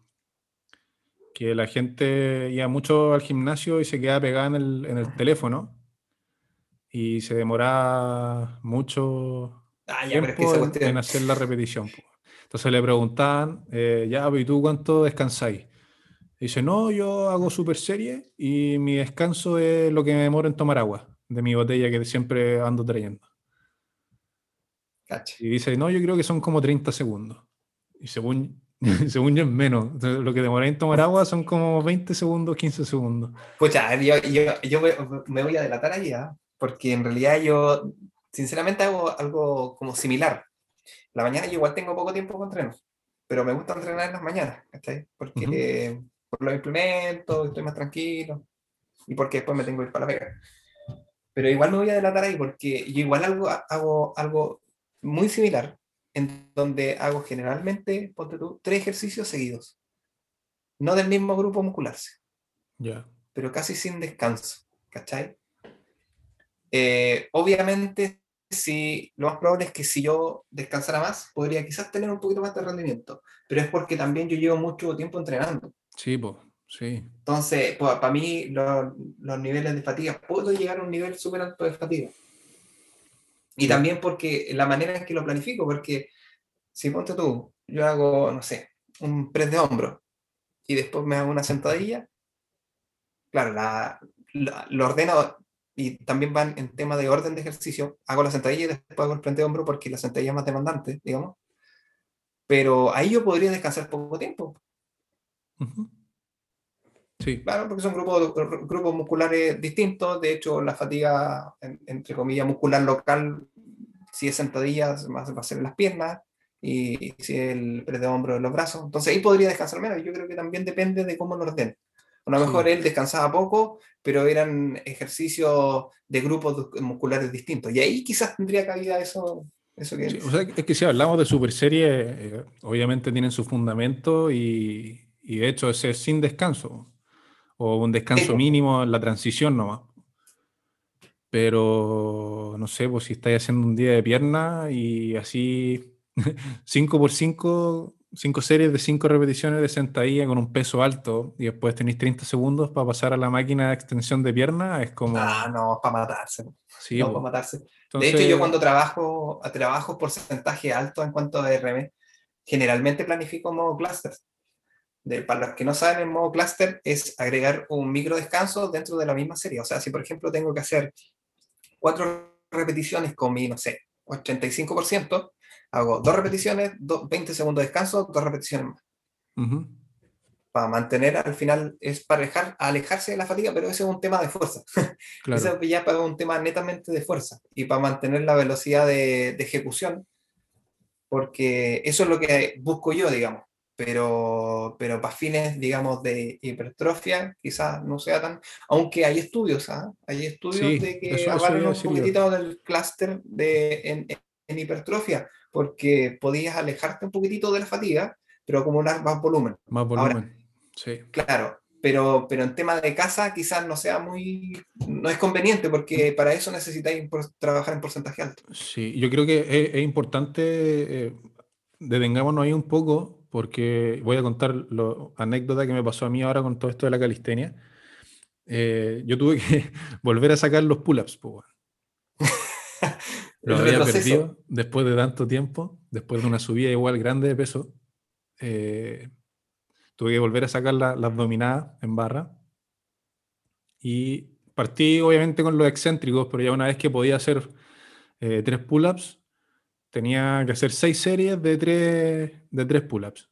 que la gente iba mucho al gimnasio y se quedaba pegada en el, en el teléfono y se demoraba mucho Ah, ya, pero es que tiempo en, en hacer la repetición. po. Entonces le preguntaban, eh, ya, pues, ¿y tú cuánto descansáis? Dice, no, yo hago super serie y mi descanso es lo que me demoro en tomar agua de mi botella que siempre ando trayendo. Cacha. Y dice, no, yo creo que son como 30 segundos. Y según, <laughs> según yo es menos. Entonces, Lo que demoré en tomar agua son como 20 segundos, 15 segundos. Pucha, yo, yo, yo me, voy a delatar ahí, ¿ah? porque en realidad yo, sinceramente, hago algo como similar. La mañana yo igual tengo poco tiempo para entrenar, pero me gusta entrenar en las mañanas, ¿cachai? Porque por los implementos, estoy más tranquilo y porque después me tengo que ir para la pega. Pero igual me voy a delatar ahí porque yo igual algo, hago algo muy similar, en donde hago generalmente, ponte tú, tres ejercicios seguidos. No del mismo grupo muscular, Ya. pero casi sin descanso, ¿cachai? Eh, obviamente, si, lo más probable es que si yo descansara más, podría quizás tener un poquito más de rendimiento, pero es porque también yo llevo mucho tiempo entrenando. Sí, pues, sí. Entonces, para mí, lo- los niveles de fatiga, puedo llegar a un nivel súper alto de fatiga. Y también porque la manera en que lo planifico, porque si ponte tú, yo hago, no sé, un press de hombro y después me hago una sentadilla, claro, la, la- lo ordeno y también van en tema de orden de ejercicio, hago la sentadilla y después hago el press de hombro porque la sentadilla es más demandante, digamos. Pero ahí yo podría descansar poco tiempo, Ujú. Sí, Claro, porque son grupos, grupos musculares distintos. De hecho, la fatiga, en- entre comillas, muscular local, si es sentadilla, va a ser en las piernas y si es el press de hombro en los brazos. Entonces ahí podría descansar menos. Yo creo que también depende de cómo lo ordene. A lo Sí. mejor él descansaba poco, pero eran ejercicios de grupos musculares distintos. Y ahí quizás tendría cabida eso, eso que Sí, o sea, es que si hablamos de super serie, eh, obviamente tienen su fundamento y, y de hecho ese es sin descanso o un descanso mínimo en la transición nomás. Pero no sé, pues si estáis haciendo un día de pierna y así <laughs> 5 por 5 5 series de 5 repeticiones de sentadilla con un peso alto y después tenéis 30 segundos para pasar a la máquina de extensión de pierna, es como... Ah, no, para matarse. sí, no, para matarse. Entonces, De hecho, yo cuando trabajo, trabajo porcentaje alto en cuanto a RM, generalmente planifico modo clusters. De, para los que no saben, el modo cluster es agregar un micro descanso dentro de la misma serie. O sea, si por ejemplo tengo que hacer cuatro repeticiones con mi, no sé, 85%, hago dos repeticiones, 20 segundos de descanso, dos repeticiones más. Ujú. Para mantener, al final, es para dejar, alejarse de la fatiga, pero ese es un tema de fuerza. <laughs> Claro. Eso ya para un tema netamente de fuerza y para mantener la velocidad de, de ejecución, porque eso es lo que busco yo, digamos. Pero, pero para fines, digamos, de hipertrofia, quizás no sea tan. Aunque hay estudios, ¿ah? Hay estudios Sí, de que avalan un poquitito del clúster de, en, en hipertrofia, porque podías alejarte un poquitito de la fatiga, pero acumular más volumen. Más volumen. sí. Claro, pero, pero en tema de casa quizás no sea muy, no es conveniente porque para eso necesitáis trabajar en porcentaje alto. Sí, yo creo que es, es importante, eh, detengámonos ahí un poco, porque voy a contar la anécdota que me pasó a mí ahora con todo esto de la calistenia. Eh, yo tuve que <laughs> volver a sacar los pull-ups, po, weón. <laughs> Lo El había perdido después de tanto tiempo, después de una subida igual grande de peso. eh, tuve que volver a sacar la- las dominadas en barra. Y partí obviamente con los excéntricos, pero ya una vez que podía hacer eh, tres pull-ups, tenía que hacer seis series de tres, de tres pull-ups.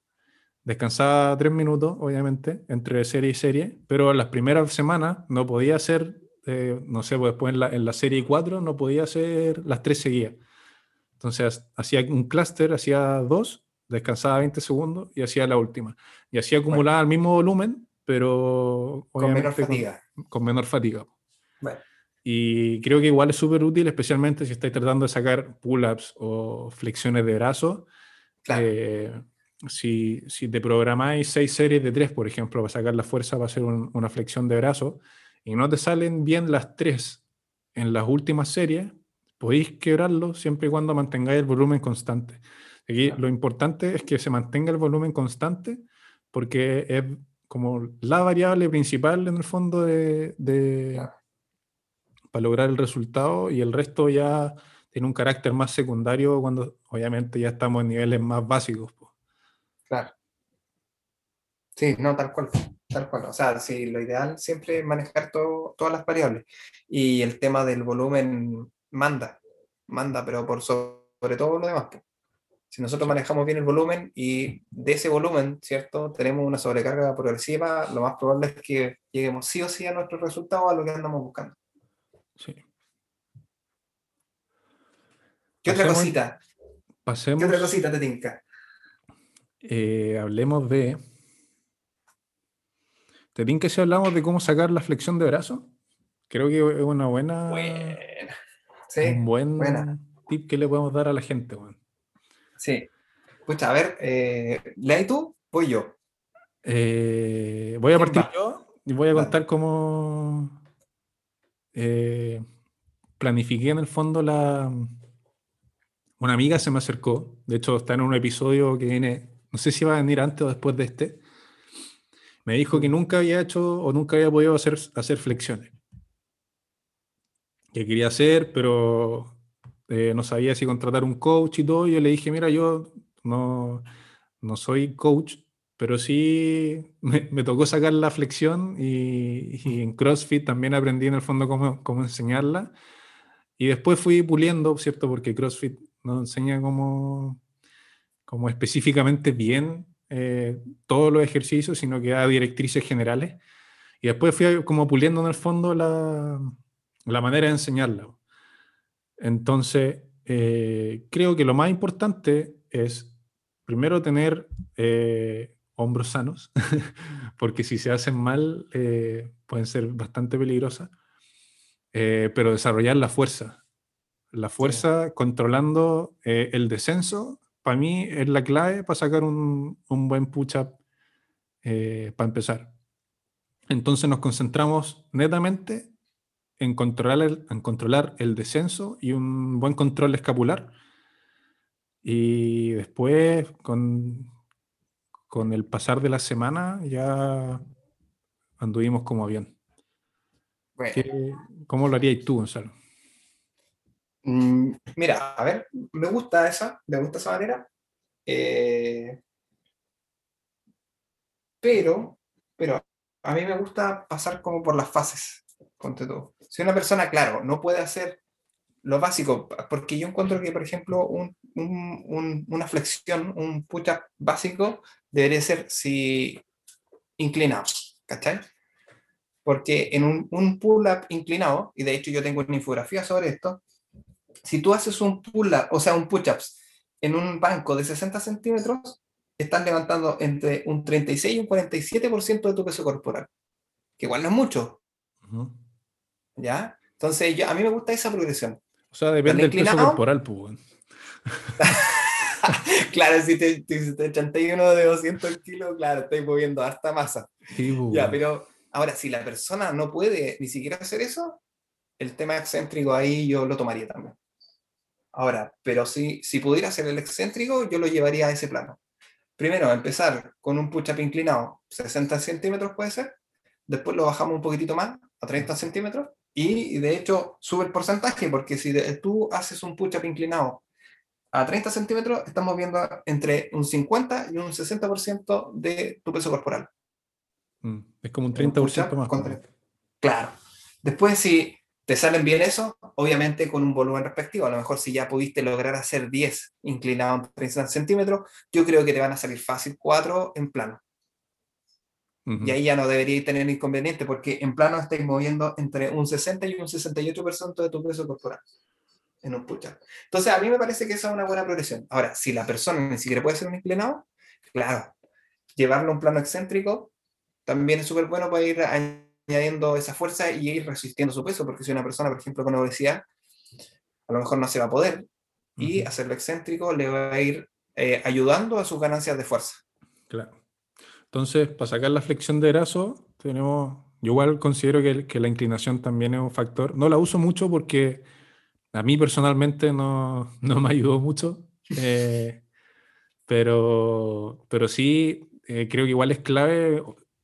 Descansaba tres minutos, obviamente, entre serie y serie, pero en las primeras semanas no podía hacer, eh, no sé, pues después en la, en la serie 4 no podía hacer las tres seguidas. Entonces hacía un clúster, hacía dos, descansaba 20 segundos y hacía la última. Y así acumulaba el mismo volumen, pero Con menor fatiga. con menor fatiga. Bueno, Y creo que igual es súper útil, especialmente si estáis tratando de sacar pull-ups o flexiones de brazos. claro. Eh, si, si te programáis seis series de tres, por ejemplo, para sacar la fuerza para hacer un- una flexión de brazo, y no te salen bien las tres en las últimas series, podéis quebrarlo siempre y cuando mantengáis el volumen constante. Aquí Claro. lo importante es que se mantenga el volumen constante porque es como la variable principal en el fondo de, de- Claro. Para lograr el resultado y el resto ya tiene un carácter más secundario cuando obviamente ya estamos en niveles más básicos. po. Claro. Sí, no, tal cual, tal cual. O sea, sí, lo ideal siempre es manejar todo- todas las variables. Y el tema del volumen manda, manda, pero por so- sobre todo lo demás. po. Si nosotros manejamos bien el volumen y de ese volumen, ¿cierto? Tenemos una sobrecarga progresiva, lo más probable es que lleguemos sí o sí a nuestro resultado, a lo que andamos buscando. Sí. ¿Qué otra Pasemos- cosita? Pasemos, ¿Qué otra cosita te tinca? eh, hablemos de... ¿Te tinca si hablamos de cómo sacar la flexión de brazo? Creo que es una buena, Buena. Sí, un buen buena. tip que le podemos dar a la gente. weón. sí. Escucha, a ver, eh, ¿lees tú? Voy yo. Eh, voy a ¿Quién partir va? yo y voy a contar cómo eh, planifiqué en el fondo la... Una amiga se me acercó, de hecho está en un episodio que viene, no sé si va a venir antes o después de este, me dijo que nunca había hecho o nunca había podido hacer, hacer flexiones. Que quería hacer, pero eh, no sabía si contratar un coach y todo. Yo le dije, mira, yo no, no soy coach, pero sí <laughs> me, me tocó sacar la flexión y, y en CrossFit también aprendí en el fondo cómo, cómo enseñarla. Y después fui puliendo, ¿cierto? Porque CrossFit no enseña como, como específicamente bien eh, todos los ejercicios, sino que da directrices generales. Y después fui como puliendo en el fondo la, la manera de enseñarla. Entonces, eh, creo que lo más importante es primero tener eh, hombros sanos, <laughs> porque si se hacen mal eh, pueden ser bastante peligrosas, eh, pero desarrollar la fuerza. La fuerza controlando eh, el descenso, para mí es la clave para sacar un, un buen push-up eh, para empezar. Entonces nos concentramos netamente en controlar, el, en controlar el descenso y un buen control escapular. Y después, con, con el pasar de la semana, ya anduvimos como avión. Bueno, ¿Qué- ¿Cómo lo harías tú, Gonzalo? mm, mira, a ver, me gusta esa, me gusta esa manera. Eh, pero, pero a mí me gusta pasar como por las fases. Ponte tú. Si una persona, claro, no puede hacer lo básico, porque yo encuentro que, por ejemplo, un, un- un- una flexión, un push-up básico, debería ser si inclinado, ¿cachai? Porque en un, un pull-up inclinado, y de hecho yo tengo una infografía sobre esto, si tú haces un pull-up, o sea, un push-ups en un banco de 60 centímetros, estás levantando entre un 36 y un 47% de tu peso corporal, que igual no es mucho, Ujú. ¿ya? Entonces, yo, a mí me gusta esa progresión. O sea, depende del peso corporal, pues. <laughs> claro, si te, te chantáis uno de 200 kilos, claro, estáis moviendo harta masa. Sí, pues, Ya, pero ahora, si la persona no puede ni siquiera hacer eso, el tema excéntrico ahí yo lo tomaría también. Ahora, pero si, si pudiera hacer el excéntrico, yo lo llevaría a ese plano. Primero, empezar con un push-up inclinado, 60 centímetros puede ser, después lo bajamos un poquitito más, a 30 centímetros, y de hecho sube el porcentaje, porque si de- tú haces un push-up inclinado a 30 centímetros, estamos viendo entre un 50 y un 60% de tu peso corporal. Mm, Es como un en un 30% push-up más. con. 30. Claro. Después, si te salen bien eso, obviamente con un volumen respectivo. A lo mejor si ya pudiste lograr hacer 10 inclinados en 30 centímetros, yo creo que te van a salir fácil 4 en plano. Ujú. Y ahí ya no deberíais tener inconveniente porque en plano estáis moviendo entre un 60 y un 68% de tu peso corporal en un push-up. Entonces, a mí me parece que esa es una buena progresión. Ahora, si la persona ni siquiera puede hacer un inclinado, claro, llevarlo a un plano excéntrico también es súper bueno para ir añadiendo esa fuerza y ir resistiendo su peso, porque si una persona, por ejemplo, con obesidad, a lo mejor no se va a poder, y hacerlo excéntrico le va a ir eh, ayudando a sus ganancias de fuerza. Claro. Entonces, para sacar la flexión de brazo, tenemos. Yo igual considero que, que la inclinación también es un factor. No la uso mucho porque a mí personalmente no, <laughs> no me ayudó mucho. eh, pero, pero sí, eh, creo que igual es clave,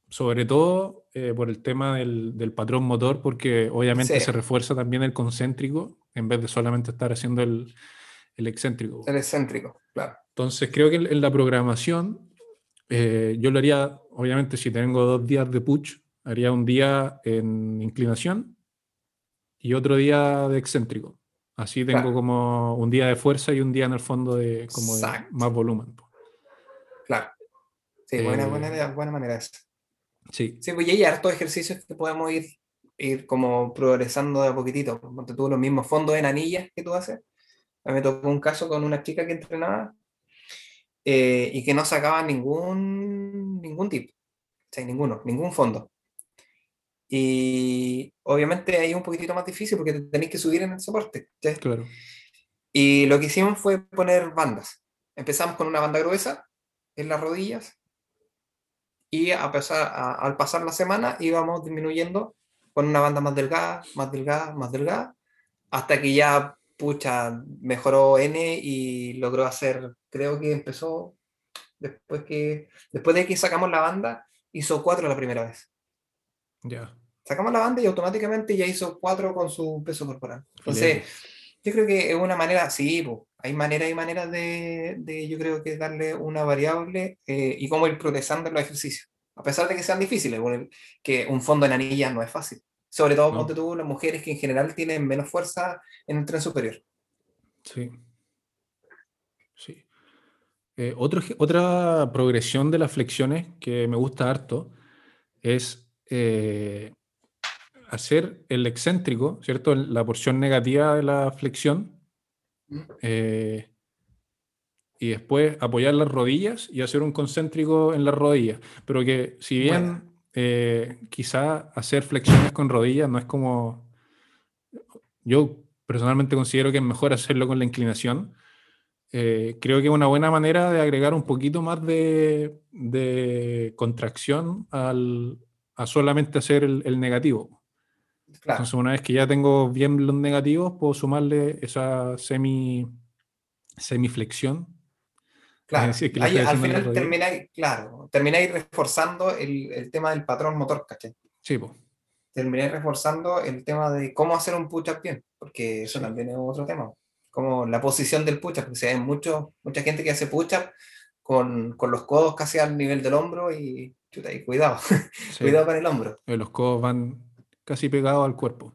sobre todo eh, por el tema del, del patrón motor, porque obviamente Sí. se refuerza también el concéntrico en vez de solamente estar haciendo el, el excéntrico. El excéntrico, claro. Entonces, creo que en, la programación, eh, yo lo haría, obviamente, si tengo dos días de push, haría un día en inclinación y otro día de excéntrico. Así tengo Claro. como un día de fuerza y un día en el fondo de, como de más volumen. Claro. Sí, buena, Eh, buena, buena manera esa. Sí, Sí, pues hay hartos ejercicios que podemos ir, ir como progresando de a poquitito. Ponte tú los mismos fondos en anillas que tú haces. A mí me tocó un caso con una chica que entrenaba eh, y que no sacaba ningún, ningún tip. O sea, ninguno, ningún fondo. Y obviamente ahí es un poquitito más difícil porque te tenéis que subir en el soporte. ¿cachai? claro. Y lo que hicimos fue poner bandas. Empezamos con una banda gruesa en las rodillas y a pesar, a- al pasar la semana íbamos disminuyendo con una banda más delgada, más delgada, más delgada, hasta que ya, pucha, mejoró N y logró hacer, creo que empezó, después, que, después de que sacamos la banda, hizo cuatro la primera vez. Ya. Sacamos la banda y automáticamente ya hizo cuatro con su peso corporal. Entonces, Filete. yo creo que es una manera, sí, po, hay maneras y maneras de, de, yo creo que darle una variable eh, y cómo ir progresando en los ejercicios. A pesar de que sean difíciles, que un fondo en anillas no es fácil. Sobre todo, ponte tú, las mujeres que en general tienen menos fuerza en el tren superior. Sí. Sí. Eh, otro otra progresión de las flexiones que me gusta harto es eh, hacer el excéntrico, ¿cierto? La porción negativa de la flexión. Mm. eh, y después apoyar las rodillas y hacer un concéntrico en las rodillas. Pero que si bien. Eh, quizá hacer flexiones con rodillas no es como... Yo personalmente considero que es mejor hacerlo con la inclinación. Eh, creo que es una buena manera de agregar un poquito más de, de contracción al, a solamente hacer el, el negativo. Claro, Entonces, una vez que ya tengo bien los negativos, puedo sumarle esa semi, semiflexión. Claro. <laughs> que Ahí, al final termináis, claro, termináis reforzando el, el tema del patrón motor, ¿cachai? Sí, po. termináis reforzando el tema de cómo hacer un push-up bien, porque eso Sí. también es otro tema. Como la posición del push-up, porque hay mucho, mucha gente que hace push-up con, con los codos casi al nivel del hombro y chuta, y cuidado, <laughs> Sí. cuidado con el hombro. Los codos van casi pegados al cuerpo.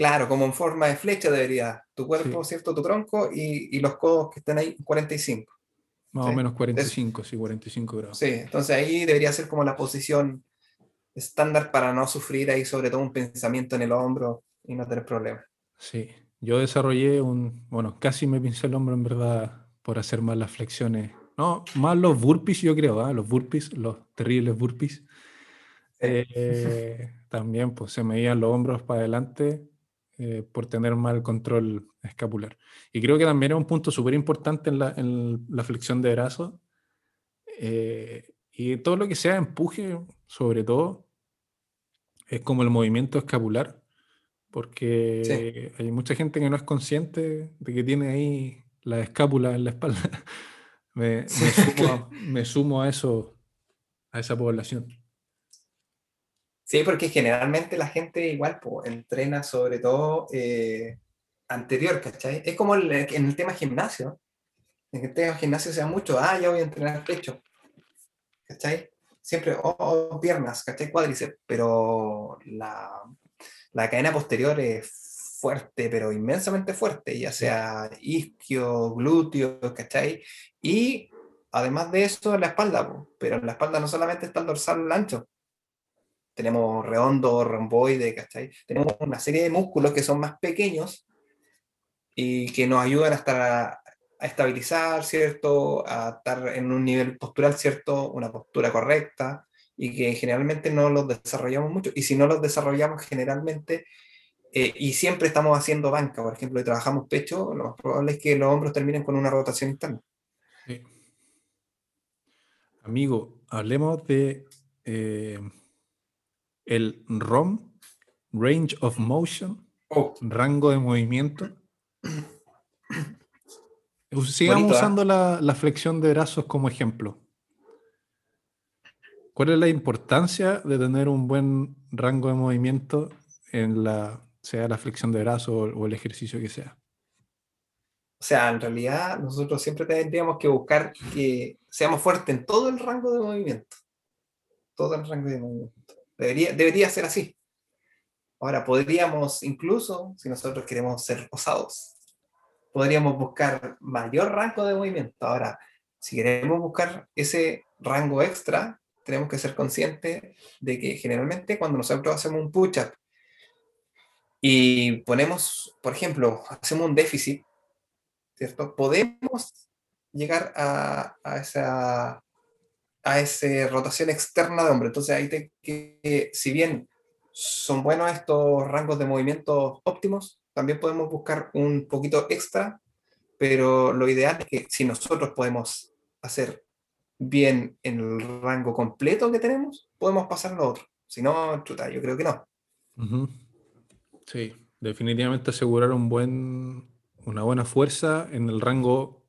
Claro, como en forma de flecha debería. Tu cuerpo, Sí. ¿cierto? Tu tronco y, y los codos que estén ahí 45. Más Sí. o menos 45, sí, 45 grados. Sí, entonces ahí debería ser como la posición estándar para no sufrir ahí sobre todo un pensamiento en el hombro y no tener problemas. Sí, yo desarrollé un, bueno, casi me pincé el hombro en verdad por hacer más las flexiones. No, más los burpees yo creo, ¿ah? los burpees, los terribles burpees. Eh, también pues se me iban los hombros para adelante eh, por tener mal control escapular. Y creo que también es un punto súper importante en la, en la flexión de brazos. eh, y todo lo que sea empuje, sobre todo, es como el movimiento escapular, porque hay mucha gente que no es consciente de que tiene ahí la escápula en la espalda. <laughs> me, me <laughs> sumo, a, me sumo a eso, a esa población. Sí, porque generalmente la gente igual po, entrena sobre todo eh, anterior, ¿cachai? Es como el- en el tema gimnasio. En el tema gimnasio se da mucho, ah, ya voy a entrenar pecho, ¿cachai? Siempre, oh, oh, piernas, ¿cachai? Cuádriceps, pero la, la cadena posterior es fuerte, pero inmensamente fuerte, ya sea isquio, glúteo, ¿cachai? Y además de eso, la espalda, po. pero en la espalda no solamente está el dorsal ancho, tenemos redondo, romboide, ¿cachai? Tenemos una serie de músculos que son más pequeños y que nos ayudan a estar a, a estabilizar, ¿cierto? A estar en un nivel postural, ¿cierto? Una postura correcta y que generalmente no los desarrollamos mucho. Y si no los desarrollamos generalmente eh, y siempre estamos haciendo banca, por ejemplo, y trabajamos pecho, lo más probable es que los hombros terminen con una rotación interna. Sí. Amigo, hablemos de eh, el ROM, Range of Motion, Oh, rango de movimiento. Sigamos Bonito, usando la, la flexión de brazos como ejemplo. ¿Cuál es la importancia de tener un buen rango de movimiento en la, sea la flexión de brazos o, o el ejercicio que sea? O sea, en realidad nosotros siempre tendríamos que buscar que seamos fuertes en todo el rango de movimiento. Todo el rango de movimiento. Debería, debería ser así. Ahora, podríamos incluso, si nosotros queremos ser osados, podríamos buscar mayor rango de movimiento. Ahora, si queremos buscar ese rango extra, tenemos que ser conscientes de que generalmente cuando nosotros hacemos un push-up y ponemos, por ejemplo, hacemos un déficit, ¿cierto? Podemos llegar a, a esa a esa rotación externa de hombro. Entonces ahí te, que, si bien son buenos estos rangos de movimiento óptimos, también podemos buscar un poquito extra, pero lo ideal es que si nosotros podemos hacer bien en el rango completo que tenemos, podemos pasar lo otro. Si no, chuta, yo creo que no. Ujú. Sí, definitivamente asegurar un buen, una buena fuerza en el rango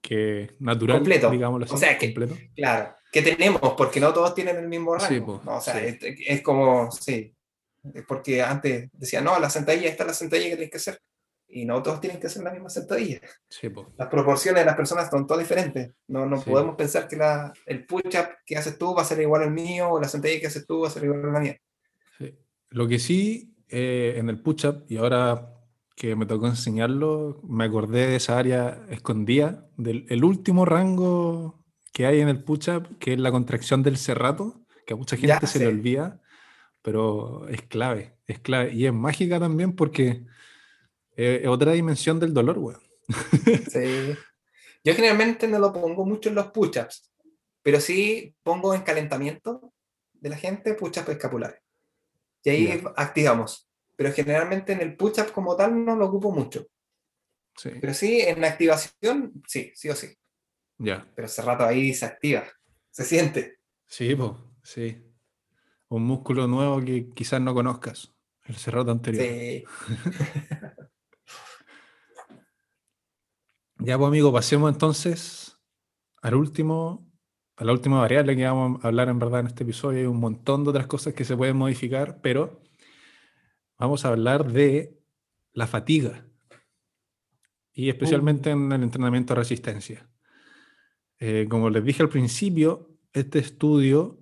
que natural, Completo. digámoslo así, O sea, que- completo. Claro, que tenemos, porque no todos tienen el mismo rango. Sí, po, ¿no? O sea, sí. es, es como, sí, es porque antes decían, no, la sentadilla, esta es la sentadilla que tienes que hacer. Y no todos tienen que hacer la misma sentadilla. Sí, po. Las proporciones de las personas son todas diferentes. No, no podemos pensar que la, el push-up que haces tú va a ser igual al mío, o la sentadilla que haces tú va a ser igual a la mía. Lo que sí, eh, en el push-up, y ahora que me tocó enseñarlo, me acordé de esa área escondida, del el último rango que hay en el push-up, que es la contracción del cerrato, que a mucha gente Ya, se le sí. olvida, pero es clave, es clave. Y es mágica también porque eh, es otra dimensión del dolor, weón. Sí. Yo generalmente no lo pongo mucho en los push-ups, pero sí pongo en calentamiento de la gente push-ups escapulares. Y ahí Ya. activamos. Pero generalmente en el push-up como tal no lo ocupo mucho. Sí, Pero sí, en la activación, sí, sí o sí. ya. Pero ese rato ahí se activa, se siente. Sí, po, sí. Un músculo nuevo que quizás no conozcas, el cerrato anterior. Sí. <laughs> Ya, pues amigo, pasemos entonces al último, a la última variable que vamos a hablar en verdad en este episodio. Hay un montón de otras cosas que se pueden modificar, pero vamos a hablar de la fatiga y especialmente en el entrenamiento de resistencia. Eh, como les dije al principio, este estudio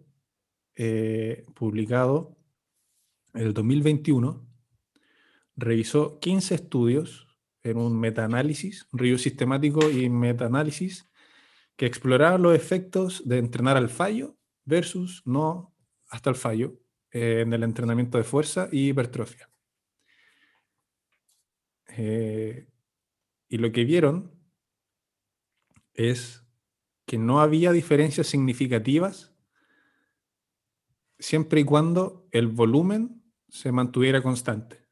eh, publicado en el 2021 revisó 15 estudios en un metaanálisis, un review sistemático y metaanálisis que exploraban los efectos de entrenar al fallo versus no hasta el fallo eh, en el entrenamiento de fuerza y hipertrofia. Eh, y lo que vieron es que no había diferencias significativas siempre y cuando el volumen se mantuviera constante.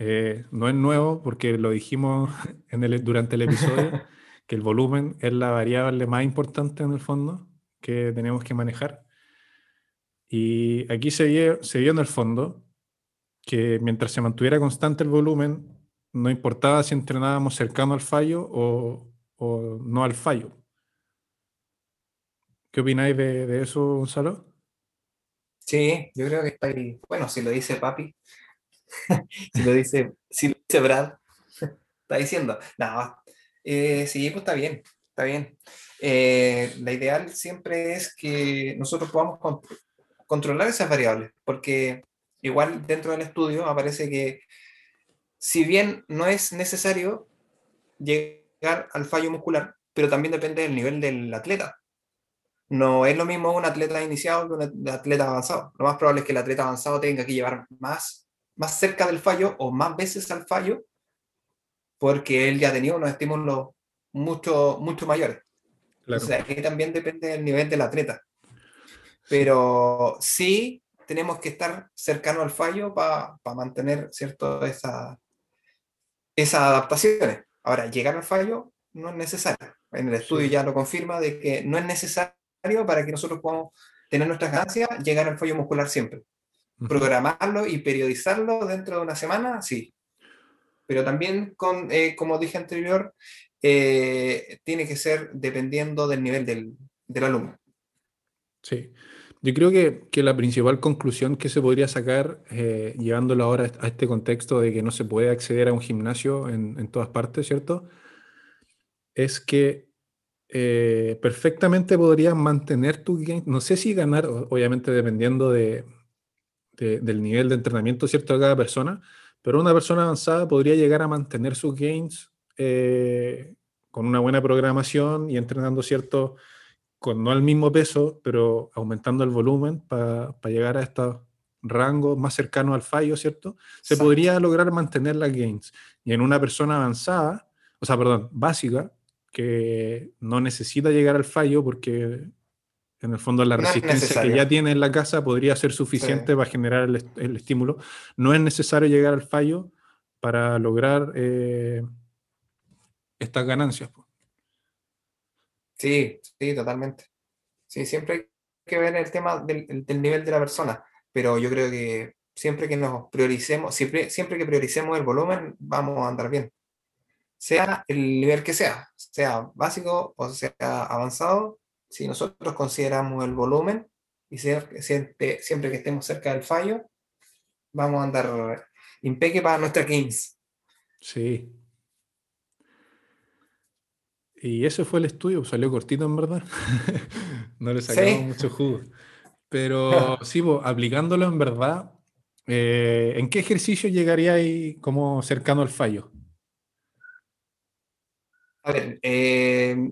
Eh, no es nuevo porque lo dijimos <laughs> en el, durante el episodio, <laughs> que el volumen es la variable más importante en el fondo que tenemos que manejar. Y aquí se vio, se vio en el fondo que mientras se mantuviera constante el volumen, no importaba si entrenábamos cercano al fallo o, o no al fallo. ¿Qué opináis de, de, eso, Gonzalo? Sí, yo creo que está ahí. Bueno, si lo dice papi, <laughs> si lo dice, si lo dice Brad, <laughs> está diciendo. No, eh, sí, pues está bien, está bien. Eh, la ideal siempre es que nosotros podamos controlar esas variables, porque igual dentro del estudio aparece que si bien no es necesario llegar al fallo muscular, pero también depende del nivel del atleta. No es lo mismo un atleta iniciado que un atleta avanzado. Lo más probable es que el atleta avanzado tenga que llevar más, más cerca del fallo o más veces al fallo porque él ya tenía unos estímulos mucho, mucho mayores. O sea, que también depende del nivel del atleta. Pero sí tenemos que estar cercano al fallo para mantener cierto esa, esas adaptaciones. Ahora, llegar al fallo no es necesario. En el estudio ya lo confirma de que no es necesario para que nosotros podamos tener nuestras ganancias, llegar al fallo muscular siempre. Programarlo y periodizarlo dentro de una semana, sí. Pero también, con, eh, como dije anterior, eh, tiene que ser dependiendo del nivel del, del alumno. Sí. Yo creo que, que, la principal conclusión que se podría sacar, eh, llevándolo ahora a este contexto de que no se puede acceder a un gimnasio en, en todas partes, ¿cierto? Es que eh, perfectamente podrías mantener tu game. No sé si ganar, obviamente dependiendo de, de, del nivel de entrenamiento, ¿cierto? De cada persona, pero una persona avanzada podría llegar a mantener sus gains eh, con una buena programación y entrenando, ¿cierto? Con no al mismo peso, pero aumentando el volumen para llegar a estos rangos más cercanos al fallo, ¿cierto? Se podría lograr mantener las gains. Y en una persona avanzada, o sea, perdón, básica, que no necesita llegar al fallo porque en el fondo la no resistencia que ya tiene en la casa podría ser suficiente sí. para generar el, el, estímulo. No es necesario llegar al fallo para lograr eh, estas ganancias. Sí, sí, totalmente. Sí, siempre hay que ver el tema del, del, nivel de la persona, pero yo creo que siempre que nos prioricemos, siempre, siempre que prioricemos el volumen, vamos a andar bien. Sea el nivel que sea, sea básico o sea avanzado, si nosotros consideramos el volumen y siempre, siempre, que estemos cerca del fallo, vamos a andar impeque para nuestra gains. Sí, y ese fue el estudio, salió cortito en verdad. <laughs> no le sacamos ¿Sí? mucho jugo. <laughs> Pero sí, pues, aplicándolo en verdad, eh, ¿en qué ejercicio llegaría ahí como cercano al fallo? A ver, eh,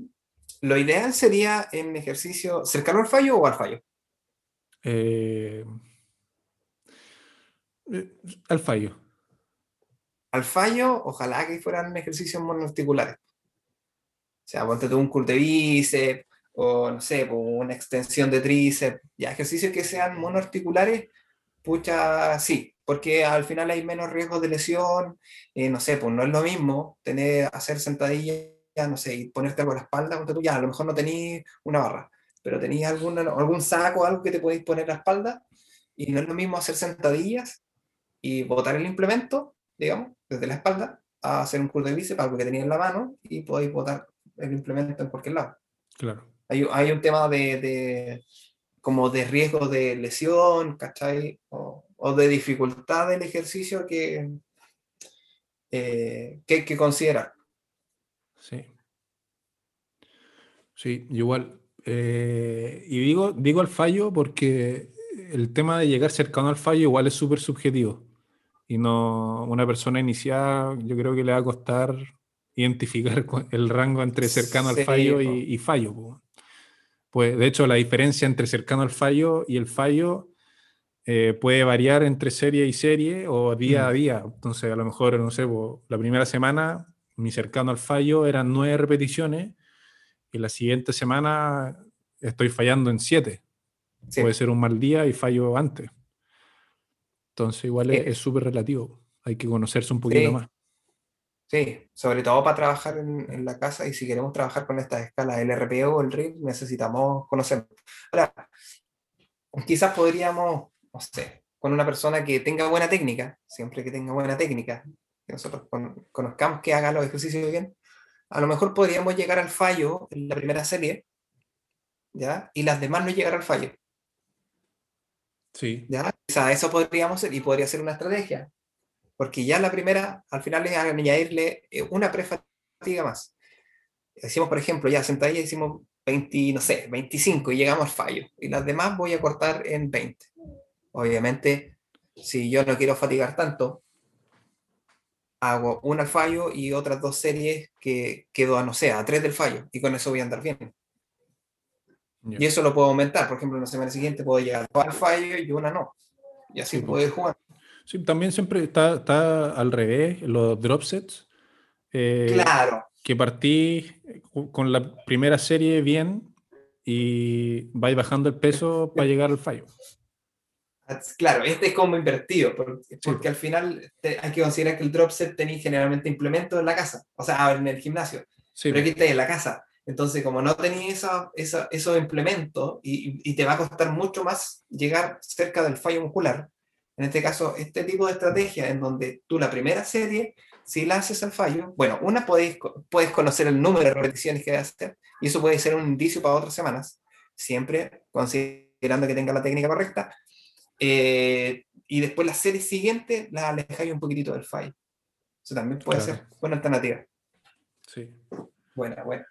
lo ideal sería en ejercicio cercano al fallo o al fallo. Eh, al fallo. Al fallo, ojalá que fueran ejercicios monoarticulares. Sea, ponte tú un curl de bíceps o no sé, una extensión de tríceps, ya ejercicios que sean monoarticulares, pucha, sí, porque al final hay menos riesgo de lesión, eh, no sé, pues no es lo mismo tener, hacer sentadillas, no sé, y ponerte algo en la espalda, ponte tú, ya, a lo mejor no tenéis una barra, pero tenéis alguna, algún saco, algo que te podéis poner en la espalda, y no es lo mismo hacer sentadillas y botar el implemento, digamos, desde la espalda, a hacer un curl de bíceps, algo que tenéis en la mano, y podéis botar el implemento en cualquier lado. Claro. Hay, hay un tema de, de, como de riesgo de lesión, ¿cachai? O, o de dificultad del ejercicio que, eh, que hay que considerar. Sí. Sí, igual eh, y digo, digo al fallo porque el tema de llegar cercano al fallo igual es súper subjetivo. Y no una persona iniciada, yo creo que le va a costar identificar el rango entre cercano al Sí, fallo y, y fallo. Pues de hecho, la diferencia entre cercano al fallo y el fallo eh, puede variar entre serie y serie o día a Mm. día. Entonces, a lo mejor, no sé, po, la primera semana mi cercano al fallo eran nueve repeticiones y la siguiente semana estoy fallando en siete. Sí. Puede ser un mal día y fallo antes. Entonces, igual es Sí. es súper relativo. Hay que conocerse un poquito más. Sí, sobre todo para trabajar en, en la casa y si queremos trabajar con estas escalas, el RPO o el RIP, necesitamos conocer. Ahora, quizás podríamos, no sé, con una persona que tenga buena técnica, siempre que tenga buena técnica, que nosotros con- conozcamos que haga los ejercicios bien, a lo mejor podríamos llegar al fallo en la primera serie, ¿ya? Y las demás no llegar al fallo, Sí. ¿ya? Quizás eso podríamos hacer y podría ser una estrategia, porque ya la primera, al final es añadirle eh, una prefatiga más. Decimos, por ejemplo, ya sentadilla hicimos 20, no sé, 25 y llegamos al fallo, y las demás voy a cortar en 20. Obviamente, si yo no quiero fatigar tanto, hago una al fallo y otras dos series que quedo a, no sé, a tres del fallo, y con eso voy a andar bien. ya. Y eso lo puedo aumentar. Por ejemplo, en la semana siguiente puedo llegar al fallo y una no. Y así Sí, puedo ir jugando. Sí, también siempre está, está al revés, los drop sets. eh, Claro, Que partí eh, con la primera serie bien y vais bajando el peso <laughs> para llegar al fallo. Claro, este es como invertido, porque, porque al final te- hay que considerar que el drop set tenéis generalmente implementos en la casa, o sea, en el gimnasio, Sí, pero aquí estáis en la casa. Entonces, como no tenéis esa- esa- esos implementos y, y te va a costar mucho más llegar cerca del fallo muscular, en este caso, este tipo de estrategia en donde tú la primera serie, si la haces al fallo, bueno, una podéis, puedes conocer el número de repeticiones que vas a hacer y eso puede ser un indicio para otras semanas, siempre considerando que tenga la técnica correcta. eh, y después la serie siguiente la alejáis un poquitito del fallo. Eso también puede Claro. ser buena alternativa. sí. Buena, buena.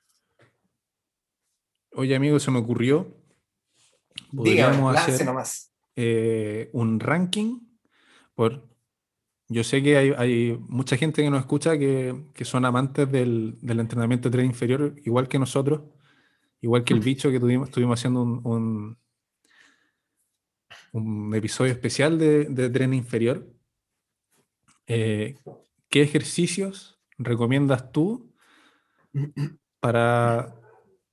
Oye, amigo, se me ocurrió. Dígame, Podríamos lance hacer nomás. Eh, un ranking. Por, yo sé que hay, hay mucha gente que nos escucha que, que son amantes del, del entrenamiento de tren inferior, igual que nosotros, igual que el <laughs> bicho que tuvimos, estuvimos haciendo un, un, un episodio especial de, de tren inferior. Eh, ¿Qué ejercicios recomiendas tú <clears throat> para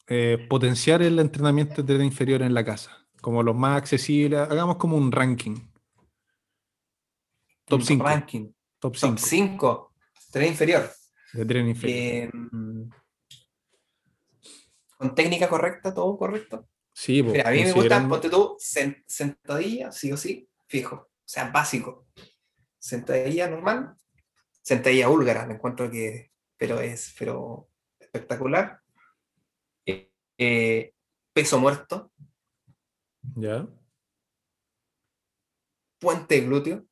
eh, potenciar el entrenamiento de tren inferior en la casa? Como los más accesibles. Hagamos como un ranking. Top Un 5. Ranking. Top Top 5 5. Tren inferior. de tren inferior. Eh, con técnica correcta, todo correcto. sí, Mira, a mí me gusta, considerando- ponte tú, sen- sentadilla, sí o sí, fijo. O sea, básico. Sentadilla normal, sentadilla búlgara, me encuentro que, pero es, pero espectacular. Eh, eh, peso muerto, ¿Ya? puente glúteo.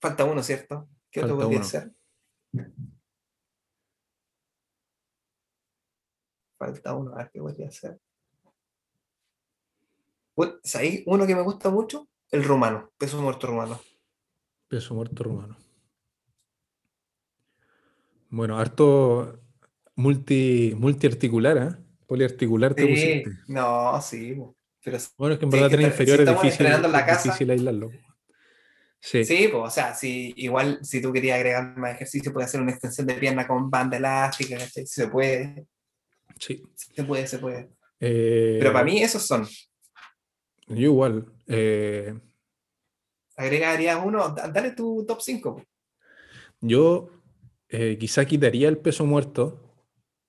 Falta uno, ¿cierto? ¿Qué otro Falta podría uno. ser? Falta uno, a ver qué podría ser. ¿sabéis? Uno que me gusta mucho, el rumano, peso muerto rumano. Peso muerto rumano. Bueno, harto multi, multiarticular, ¿eh? Poliarticular te Sí, pusiste. no, sí. Pero Bueno, es que en Sí, verdad tren está- si inferior es difícil, en la es casa- difícil aislarlo. Sí, sí, po, o sea, si, igual si tú querías agregar más ejercicio, puedes hacer una extensión de pierna con banda elástica, ¿cachai? Si se puede, sí. se puede, se puede. Eh, Pero para mí esos son. Yo igual. eh, Agregarías uno, da- dale tu top 5. yo eh, quizá quitaría el peso muerto.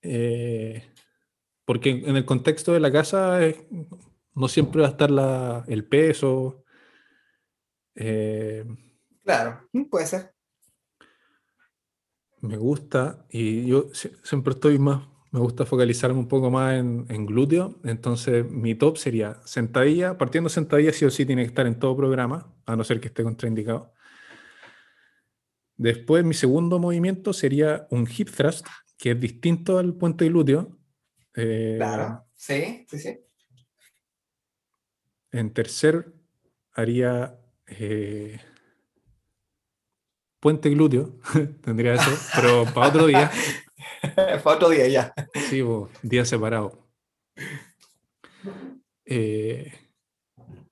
eh, porque en el contexto de la casa eh, no siempre va a estar la- el peso. eh, Claro, mm, puede ser. Me gusta y yo sie- siempre estoy más, me gusta focalizarme un poco más en, en glúteo, entonces mi top sería sentadilla, partiendo sentadilla sí o sí tiene que estar en todo programa, a no ser que esté contraindicado. Después mi segundo movimiento sería un hip thrust, que es distinto al puente glúteo, Eh, Claro. Sí, sí, sí. En tercer, haría eh, puente glúteo. <laughs> Tendría eso, pero para otro día. <laughs> Para otro día ya. Sí, bo, día separado. Eh,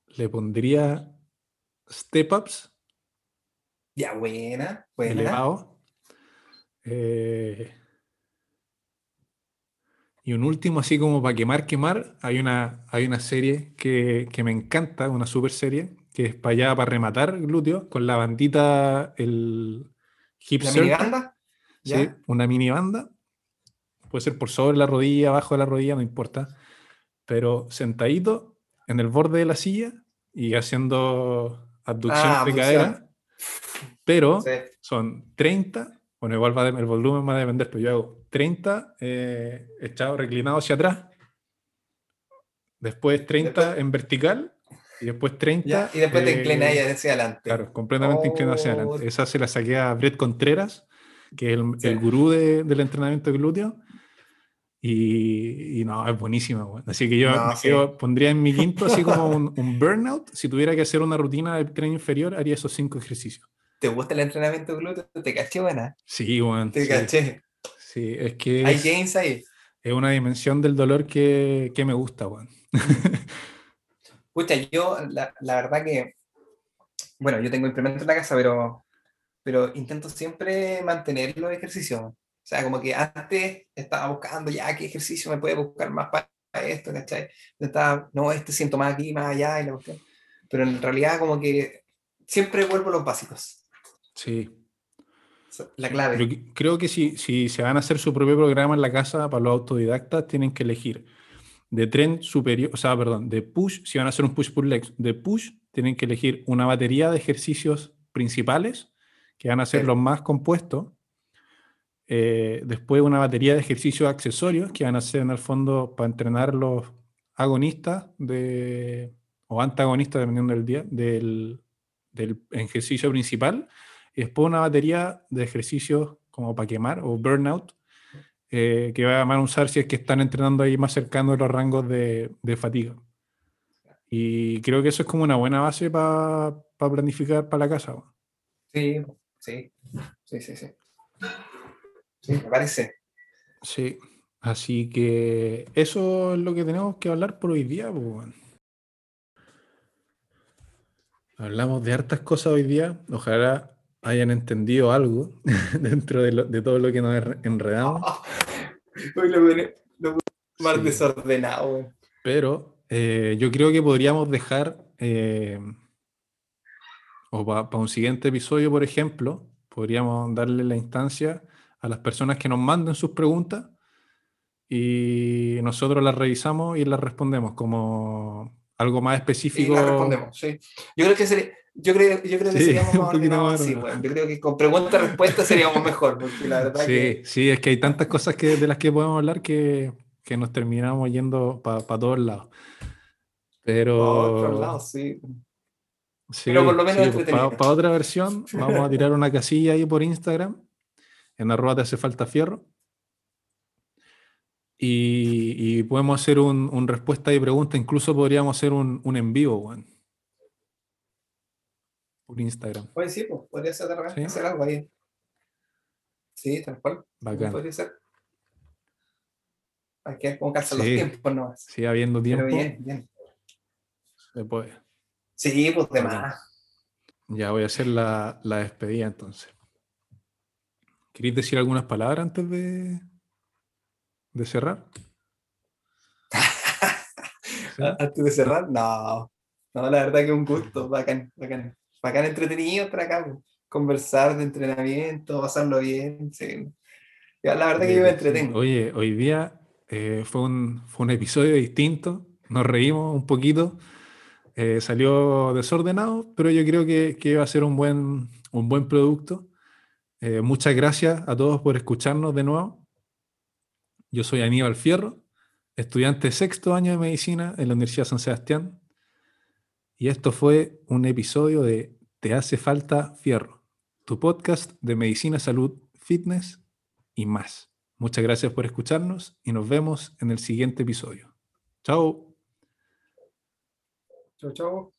le pondría step ups Ya, buena, buena. elevado. Eh, y un último, así como para quemar, quemar, hay una, hay una serie que, que me encanta, una super serie, que es para allá, para rematar glúteo, con la bandita, el hip ¿La circle. miniganda? Sí, ¿Ya? una mini banda. Puede ser por sobre la rodilla, abajo de la rodilla, no importa. Pero sentadito en el borde de la silla y haciendo abducción Ah, de abducción. cadera. Pero Sí. son 30, bueno, igual va de- el volumen va a depender, pero yo hago 30 eh, echado reclinado hacia atrás. Después 30 Después- en vertical y después 30. Ya, Y después te eh, inclinas ahí hacia adelante. Claro, completamente inclinado hacia Oh. adelante. Esa se la saqué a Brett Contreras, que es el, Sí. el gurú de- del entrenamiento de glúteo. Y, y no, es buenísima. weón. Así que yo, No, sí. quedo- pondría en mi quinto así como <laughs> un, un burnout. Si tuviera que hacer una rutina de tren inferior, haría esos cinco ejercicios. ¿Te gusta el entrenamiento glúteo? Te caché buena. Sí, weón, Te sí, caché. sí, es que Hay gains ahí. es una dimensión del dolor que, que me gusta, weón. <laughs> Pucha, yo la, la verdad que, bueno, yo tengo implementos en la casa, pero, pero intento siempre mantener los ejercicios. O sea, como que antes estaba buscando ya qué ejercicio me puede buscar más para esto, ¿cachai? Estaba, no, este siento más aquí, más allá, y la cuestión. Pero en realidad como que siempre vuelvo a los básicos. Sí. La clave. Pero creo que si, si se van a hacer su propio programa en la casa para los autodidactas, tienen que elegir de tren superior, o sea, perdón, de push, si van a hacer un push pull legs, de push tienen que elegir una batería de ejercicios principales, que van a ser Sí. los más compuestos. Eh, después una batería de ejercicios accesorios, que van a ser en el fondo para entrenar los agonistas de, o antagonistas, dependiendo del día, del, del ejercicio principal. Y después una batería de ejercicios como para quemar o burnout, eh, que van a usar si es que están entrenando ahí más cercano de los rangos de, de fatiga. Y creo que eso es como una buena base para planificar para la casa. Sí, sí, sí, sí, sí. Sí, me parece. Sí, así que eso es lo que tenemos que hablar por hoy día. pues. Hablamos de hartas cosas hoy día. Ojalá hayan entendido algo <laughs> dentro de, lo- de todo lo que nos enre- enredamos. <laughs> Hoy lo lo más Sí. desordenado. Pero eh, yo creo que podríamos dejar, eh, o para un siguiente episodio, por ejemplo, podríamos darle la instancia a las personas que nos manden sus preguntas y nosotros las revisamos y las respondemos como algo más Y específico. la respondemos, sí. Yo creo que sería, yo creo, yo creo que Sí, seríamos <laughs> más ordenados así, güey. Yo creo que con pregunta-respuesta seríamos mejor, porque la verdad Sí, que sí, es que hay tantas cosas que, de las que podemos hablar que, que nos terminamos yendo para todos lados. Pero... por otro lado, sí. Sí, Pero por lo menos para entretenido. otra versión, vamos a tirar una casilla ahí por Instagram, en arroba te hace falta fierro. Y, y podemos hacer un, un respuesta y pregunta, incluso podríamos hacer un, un en vivo, weón. Por Instagram. Oye, sí, pues, podría ser Sí. hacer algo ahí. Sí, tal cual. Bacán. Podría ser. Hay que cómo calzan los Sí. tiempos, ¿no? Sigue habiendo tiempo. Pero bien, bien. se puede. Sí, pues de Bacán. más. Ya voy a hacer la, la despedida entonces. ¿Queréis decir algunas palabras antes de, de cerrar? <laughs> ¿Sí? Antes de cerrar, no. No, la verdad que un gusto, bacán, bacán. Bacán entretenido estar acá, pues. conversar de entrenamiento, pasarlo bien. Sí. Ya, la verdad que yo me Sí, entretengo. Oye, hoy día eh, fue, un, fue un episodio distinto, nos reímos un poquito, eh, salió desordenado, pero yo creo que, que va a ser un buen, un buen producto. Eh, muchas gracias a todos por escucharnos de nuevo. Yo soy Aníbal Fierro, estudiante sexto año de medicina en la Universidad San Sebastián, y esto fue un episodio de Te hace falta Fierro, tu podcast de medicina, salud, fitness y más. Muchas gracias por escucharnos y nos vemos en el siguiente episodio. Chao. Chau, chau.